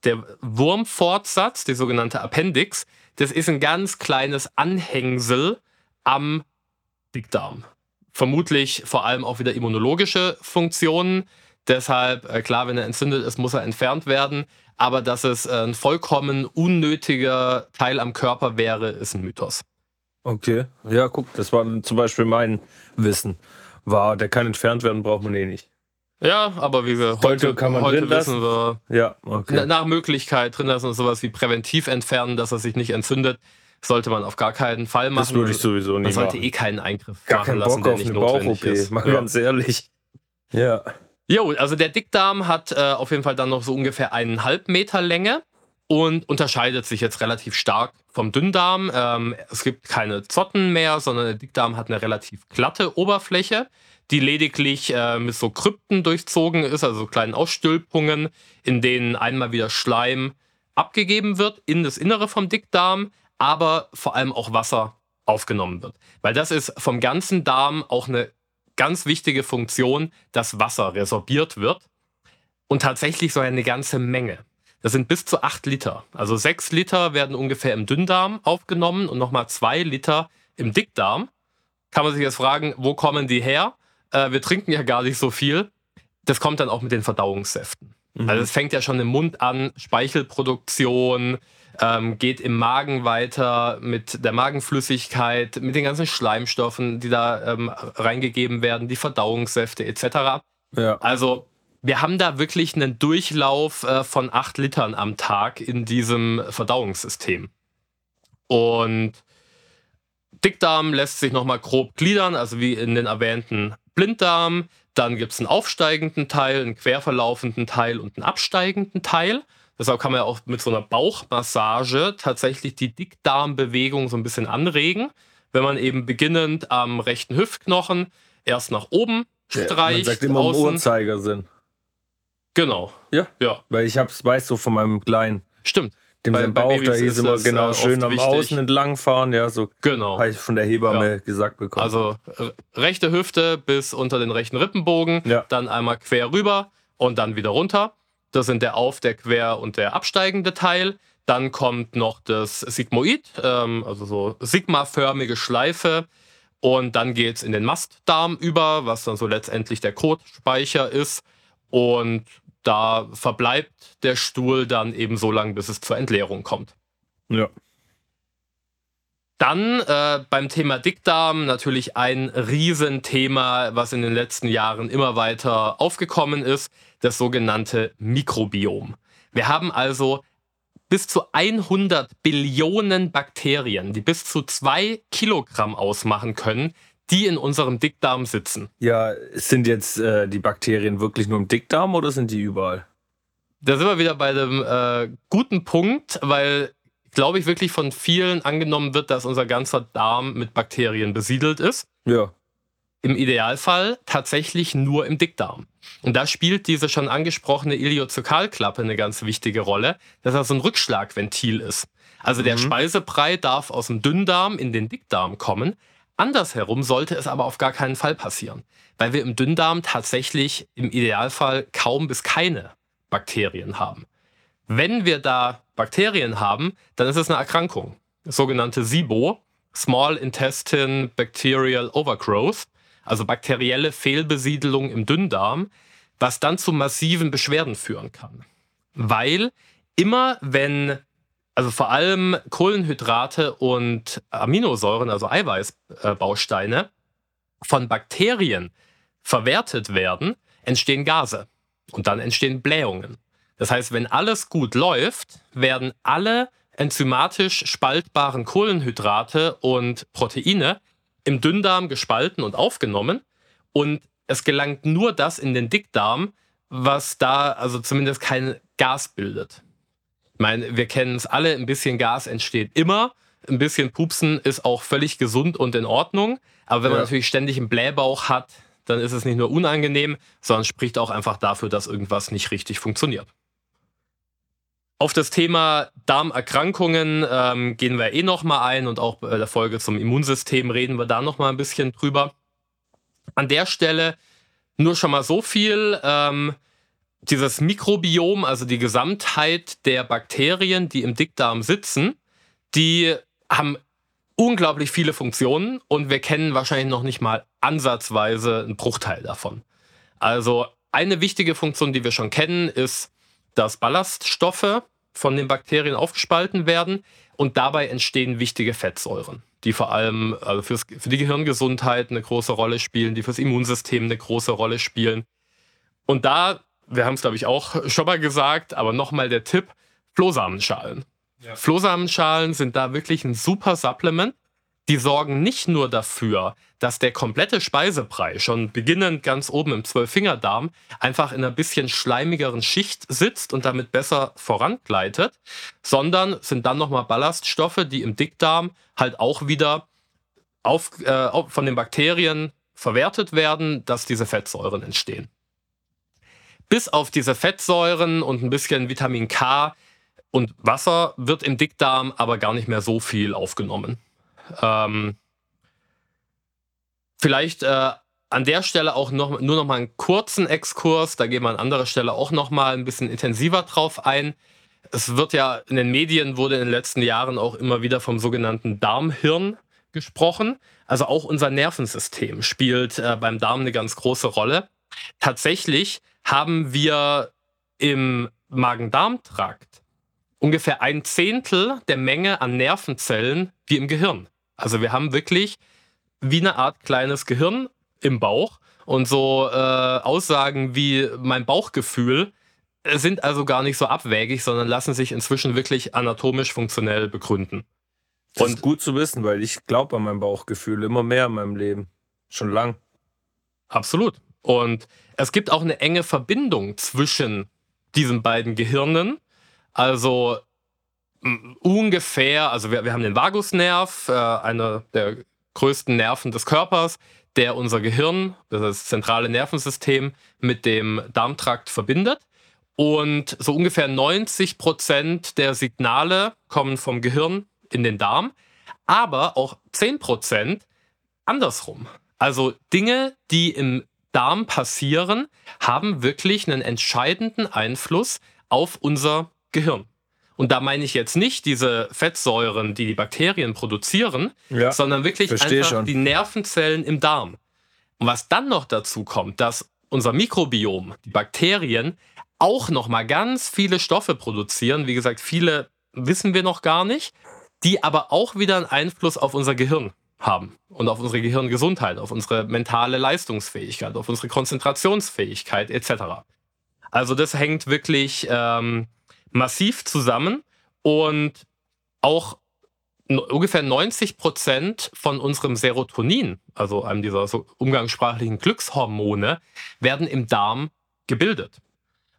der Wurmfortsatz, die sogenannte Appendix, das ist ein ganz kleines Anhängsel am Dickdarm. Vermutlich vor allem auch wieder immunologische Funktionen. Deshalb, äh, klar, wenn er entzündet ist, muss er entfernt werden. Aber dass es äh, ein vollkommen unnötiger Teil am Körper wäre, ist ein Mythos. Okay, ja, guck, das war zum Beispiel mein Wissen. War, der kann entfernt werden, braucht man eh nicht. Ja, aber wie wir heute, heute, kann man heute wissen wir, ja, okay. nach Möglichkeit drin lassen, sowas wie präventiv entfernen, dass er sich nicht entzündet sollte man auf gar keinen Fall machen. Das würde ich sowieso nicht Man sollte machen. eh keinen Eingriff gar machen lassen, Bock der nicht notwendig ist. Mal ja. ganz ehrlich. Ja. Jo, also der Dickdarm hat äh, auf jeden Fall dann noch so ungefähr eineinhalb Meter Länge und unterscheidet sich jetzt relativ stark vom Dünndarm. Ähm, es gibt keine Zotten mehr, sondern der Dickdarm hat eine relativ glatte Oberfläche, die lediglich äh, mit so Krypten durchzogen ist, also so kleinen Ausstülpungen, in denen einmal wieder Schleim abgegeben wird in das Innere vom Dickdarm, aber vor allem auch Wasser aufgenommen wird. Weil das ist vom ganzen Darm auch eine ganz wichtige Funktion, dass Wasser resorbiert wird. Und tatsächlich so eine ganze Menge. Das sind bis zu acht Liter. Also sechs Liter werden ungefähr im Dünndarm aufgenommen und nochmal zwei Liter im Dickdarm. Kann man sich jetzt fragen, wo kommen die her? Äh, wir trinken ja gar nicht so viel. Das kommt dann auch mit den Verdauungssäften. Mhm. Also es fängt ja schon im Mund an, Speichelproduktion, ähm, geht im Magen weiter mit der Magenflüssigkeit, mit den ganzen Schleimstoffen, die da ähm, reingegeben werden, die Verdauungssäfte etc. Ja. Also wir haben da wirklich einen Durchlauf äh, von acht Litern am Tag in diesem Verdauungssystem. Und Dickdarm lässt sich nochmal grob gliedern, also wie in den erwähnten Blinddarm. Dann gibt es einen aufsteigenden Teil, einen querverlaufenden Teil und einen absteigenden Teil. Deshalb kann man ja auch mit so einer Bauchmassage tatsächlich die Dickdarmbewegung so ein bisschen anregen. Wenn man eben beginnend am rechten Hüftknochen erst nach oben streicht. Ja, man sagt immer außen. im Uhrzeigersinn. Genau. Ja. ja. Weil ich hab's, weiß so von meinem Kleinen. Stimmt. Dem bei, sein Bauch, da hieß immer genau äh, schön am wichtig. Außen entlangfahren, ja, so genau. habe ich von der Hebamme ja. gesagt bekommen. Also rechte Hüfte bis unter den rechten Rippenbogen, ja. dann einmal quer rüber und dann wieder runter. Das sind der auf-, der quer- und der absteigende Teil. Dann kommt noch das Sigmoid, ähm, also so sigmaförmige Schleife. Und dann geht es in den Mastdarm über, was dann so letztendlich der Kotspeicher ist. Und da verbleibt der Stuhl dann eben so lange, bis es zur Entleerung kommt. Ja. Dann äh, beim Thema Dickdarm natürlich ein Riesenthema, was in den letzten Jahren immer weiter aufgekommen ist, das sogenannte Mikrobiom. Wir haben also bis zu 100 Billionen Bakterien, die bis zu zwei Kilogramm ausmachen können, die in unserem Dickdarm sitzen. Ja, sind jetzt äh, die Bakterien wirklich nur im Dickdarm oder sind die überall? Da sind wir wieder bei dem äh, guten Punkt, weil glaube ich, wirklich von vielen angenommen wird, dass unser ganzer Darm mit Bakterien besiedelt ist. Ja. Im Idealfall tatsächlich nur im Dickdarm. Und da spielt diese schon angesprochene Iliozokalklappe eine ganz wichtige Rolle, dass so ein Rückschlagventil ist. Also der mhm. Speisebrei darf aus dem Dünndarm in den Dickdarm kommen. Andersherum sollte es aber auf gar keinen Fall passieren, weil wir im Dünndarm tatsächlich im Idealfall kaum bis keine Bakterien haben. Wenn wir da Bakterien haben, dann ist es eine Erkrankung, sogenannte SIBO, Small Intestine Bacterial Overgrowth, also bakterielle Fehlbesiedelung im Dünndarm, was dann zu massiven Beschwerden führen kann. Weil immer wenn, also vor allem Kohlenhydrate und Aminosäuren, also Eiweißbausteine, von Bakterien verwertet werden, entstehen Gase und dann entstehen Blähungen. Das heißt, wenn alles gut läuft, werden alle enzymatisch spaltbaren Kohlenhydrate und Proteine im Dünndarm gespalten und aufgenommen und es gelangt nur das in den Dickdarm, was da also zumindest kein Gas bildet. Ich meine, wir kennen es alle, ein bisschen Gas entsteht immer, ein bisschen Pupsen ist auch völlig gesund und in Ordnung, aber wenn man natürlich ständig einen Blähbauch hat, dann ist es nicht nur unangenehm, sondern spricht auch einfach dafür, dass irgendwas nicht richtig funktioniert. Auf das Thema Darmerkrankungen ähm, gehen wir eh nochmal ein und auch bei der Folge zum Immunsystem reden wir da nochmal ein bisschen drüber. An der Stelle nur schon mal so viel. Ähm, dieses Mikrobiom, also die Gesamtheit der Bakterien, die im Dickdarm sitzen, die haben unglaublich viele Funktionen und wir kennen wahrscheinlich noch nicht mal ansatzweise einen Bruchteil davon. Also eine wichtige Funktion, die wir schon kennen, ist dass Ballaststoffe von den Bakterien aufgespalten werden und dabei entstehen wichtige Fettsäuren, die vor allem also fürs, für die Gehirngesundheit eine große Rolle spielen, die fürs Immunsystem eine große Rolle spielen. Und da, wir haben es glaube ich auch schon mal gesagt, aber nochmal der Tipp, Flohsamenschalen. Ja. Flohsamenschalen sind da wirklich ein super Supplement die sorgen nicht nur dafür, dass der komplette Speisebrei schon beginnend ganz oben im Zwölffingerdarm einfach in einer bisschen schleimigeren Schicht sitzt und damit besser vorangleitet, sondern sind dann nochmal Ballaststoffe, die im Dickdarm halt auch wieder auf, äh, von den Bakterien verwertet werden, dass diese Fettsäuren entstehen. Bis auf diese Fettsäuren und ein bisschen Vitamin K und Wasser wird im Dickdarm aber gar nicht mehr so viel aufgenommen. Ähm, vielleicht äh, an der Stelle auch noch, nur noch mal einen kurzen Exkurs. Da gehen wir an anderer Stelle auch noch mal ein bisschen intensiver drauf ein. Es wird ja in den Medien wurde in den letzten Jahren auch immer wieder vom sogenannten Darmhirn gesprochen. Also auch unser Nervensystem spielt äh, beim Darm eine ganz große Rolle. Tatsächlich haben wir im Magen-Darm-Trakt ungefähr ein Zehntel der Menge an Nervenzellen wie im Gehirn. Also wir haben wirklich wie eine Art kleines Gehirn im Bauch und so äh, Aussagen wie mein Bauchgefühl sind also gar nicht so abwägig, sondern lassen sich inzwischen wirklich anatomisch funktionell begründen. Das und ist gut zu wissen, weil ich glaube an mein Bauchgefühl immer mehr in meinem Leben. Schon lang. Absolut. Und es gibt auch eine enge Verbindung zwischen diesen beiden Gehirnen. Also ungefähr, also wir, wir haben den Vagusnerv, äh, einer der größten Nerven des Körpers, der unser Gehirn, das zentrale Nervensystem, mit dem Darmtrakt verbindet. Und so ungefähr 90 Prozent der Signale kommen vom Gehirn in den Darm, aber auch 10 Prozent andersrum. Also Dinge, die im Darm passieren, haben wirklich einen entscheidenden Einfluss auf unser Gehirn. Und da meine ich jetzt nicht diese Fettsäuren, die die Bakterien produzieren, ja, sondern wirklich einfach schon. die Nervenzellen im Darm. Und was dann noch dazu kommt, dass unser Mikrobiom, die Bakterien, auch noch mal ganz viele Stoffe produzieren. Wie gesagt, viele wissen wir noch gar nicht, die aber auch wieder einen Einfluss auf unser Gehirn haben und auf unsere Gehirngesundheit, auf unsere mentale Leistungsfähigkeit, auf unsere Konzentrationsfähigkeit etc. Also das hängt wirklich ähm, massiv zusammen und auch ungefähr 90 Prozent von unserem Serotonin, also einem dieser so umgangssprachlichen Glückshormone, werden im Darm gebildet.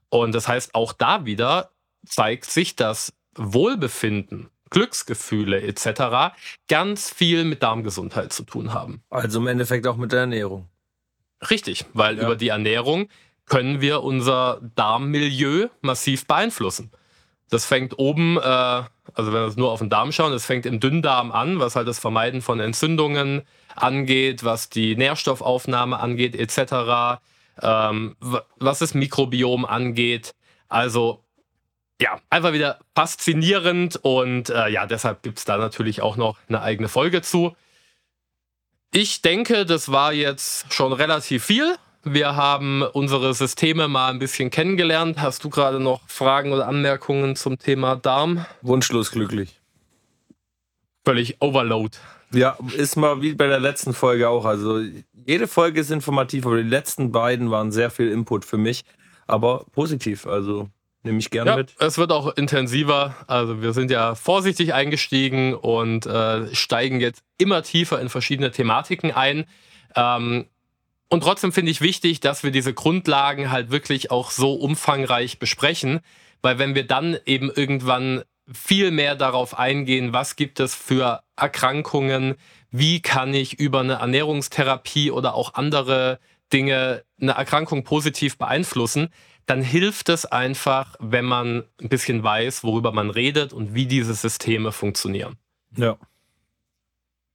Und das heißt, auch da wieder zeigt sich, dass Wohlbefinden, Glücksgefühle etc. ganz viel mit Darmgesundheit zu tun haben. Also im Endeffekt auch mit der Ernährung. Richtig, weil ja. über die Ernährung können wir unser Darmmilieu massiv beeinflussen. Das fängt oben, äh, also wenn wir es nur auf den Darm schauen, das fängt im Dünndarm an, was halt das Vermeiden von Entzündungen angeht, was die Nährstoffaufnahme angeht, etc ähm, was das Mikrobiom angeht. Also ja, einfach wieder faszinierend und äh, ja, deshalb gibt es da natürlich auch noch eine eigene Folge zu. Ich denke, das war jetzt schon relativ viel. Wir haben unsere Systeme mal ein bisschen kennengelernt. Hast du gerade noch Fragen oder Anmerkungen zum Thema Darm? Wunschlos glücklich. Völlig Overload. Ja, ist mal wie bei der letzten Folge auch. Also jede Folge ist informativ, aber die letzten beiden waren sehr viel Input für mich, aber positiv. Also nehme ich gerne ja, mit. Es wird auch intensiver. Also wir sind ja vorsichtig eingestiegen und äh, steigen jetzt immer tiefer in verschiedene Thematiken ein. Ähm, und trotzdem finde ich wichtig, dass wir diese Grundlagen halt wirklich auch so umfangreich besprechen, weil wenn wir dann eben irgendwann viel mehr darauf eingehen, was gibt es für Erkrankungen, wie kann ich über eine Ernährungstherapie oder auch andere Dinge eine Erkrankung positiv beeinflussen, dann hilft es einfach, wenn man ein bisschen weiß, worüber man redet und wie diese Systeme funktionieren. Ja.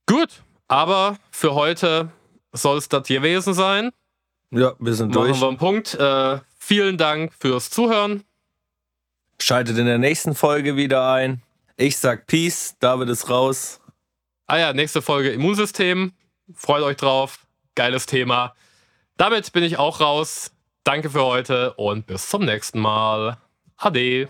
Gut, aber für heute soll es das gewesen sein. Ja, wir sind Machen durch. Machen wir einen Punkt. Äh, vielen Dank fürs Zuhören. Schaltet in der nächsten Folge wieder ein. Ich sag Peace, David ist raus. Ah ja, nächste Folge Immunsystem. Freut euch drauf. Geiles Thema. Damit bin ich auch raus. Danke für heute und bis zum nächsten Mal. Ade.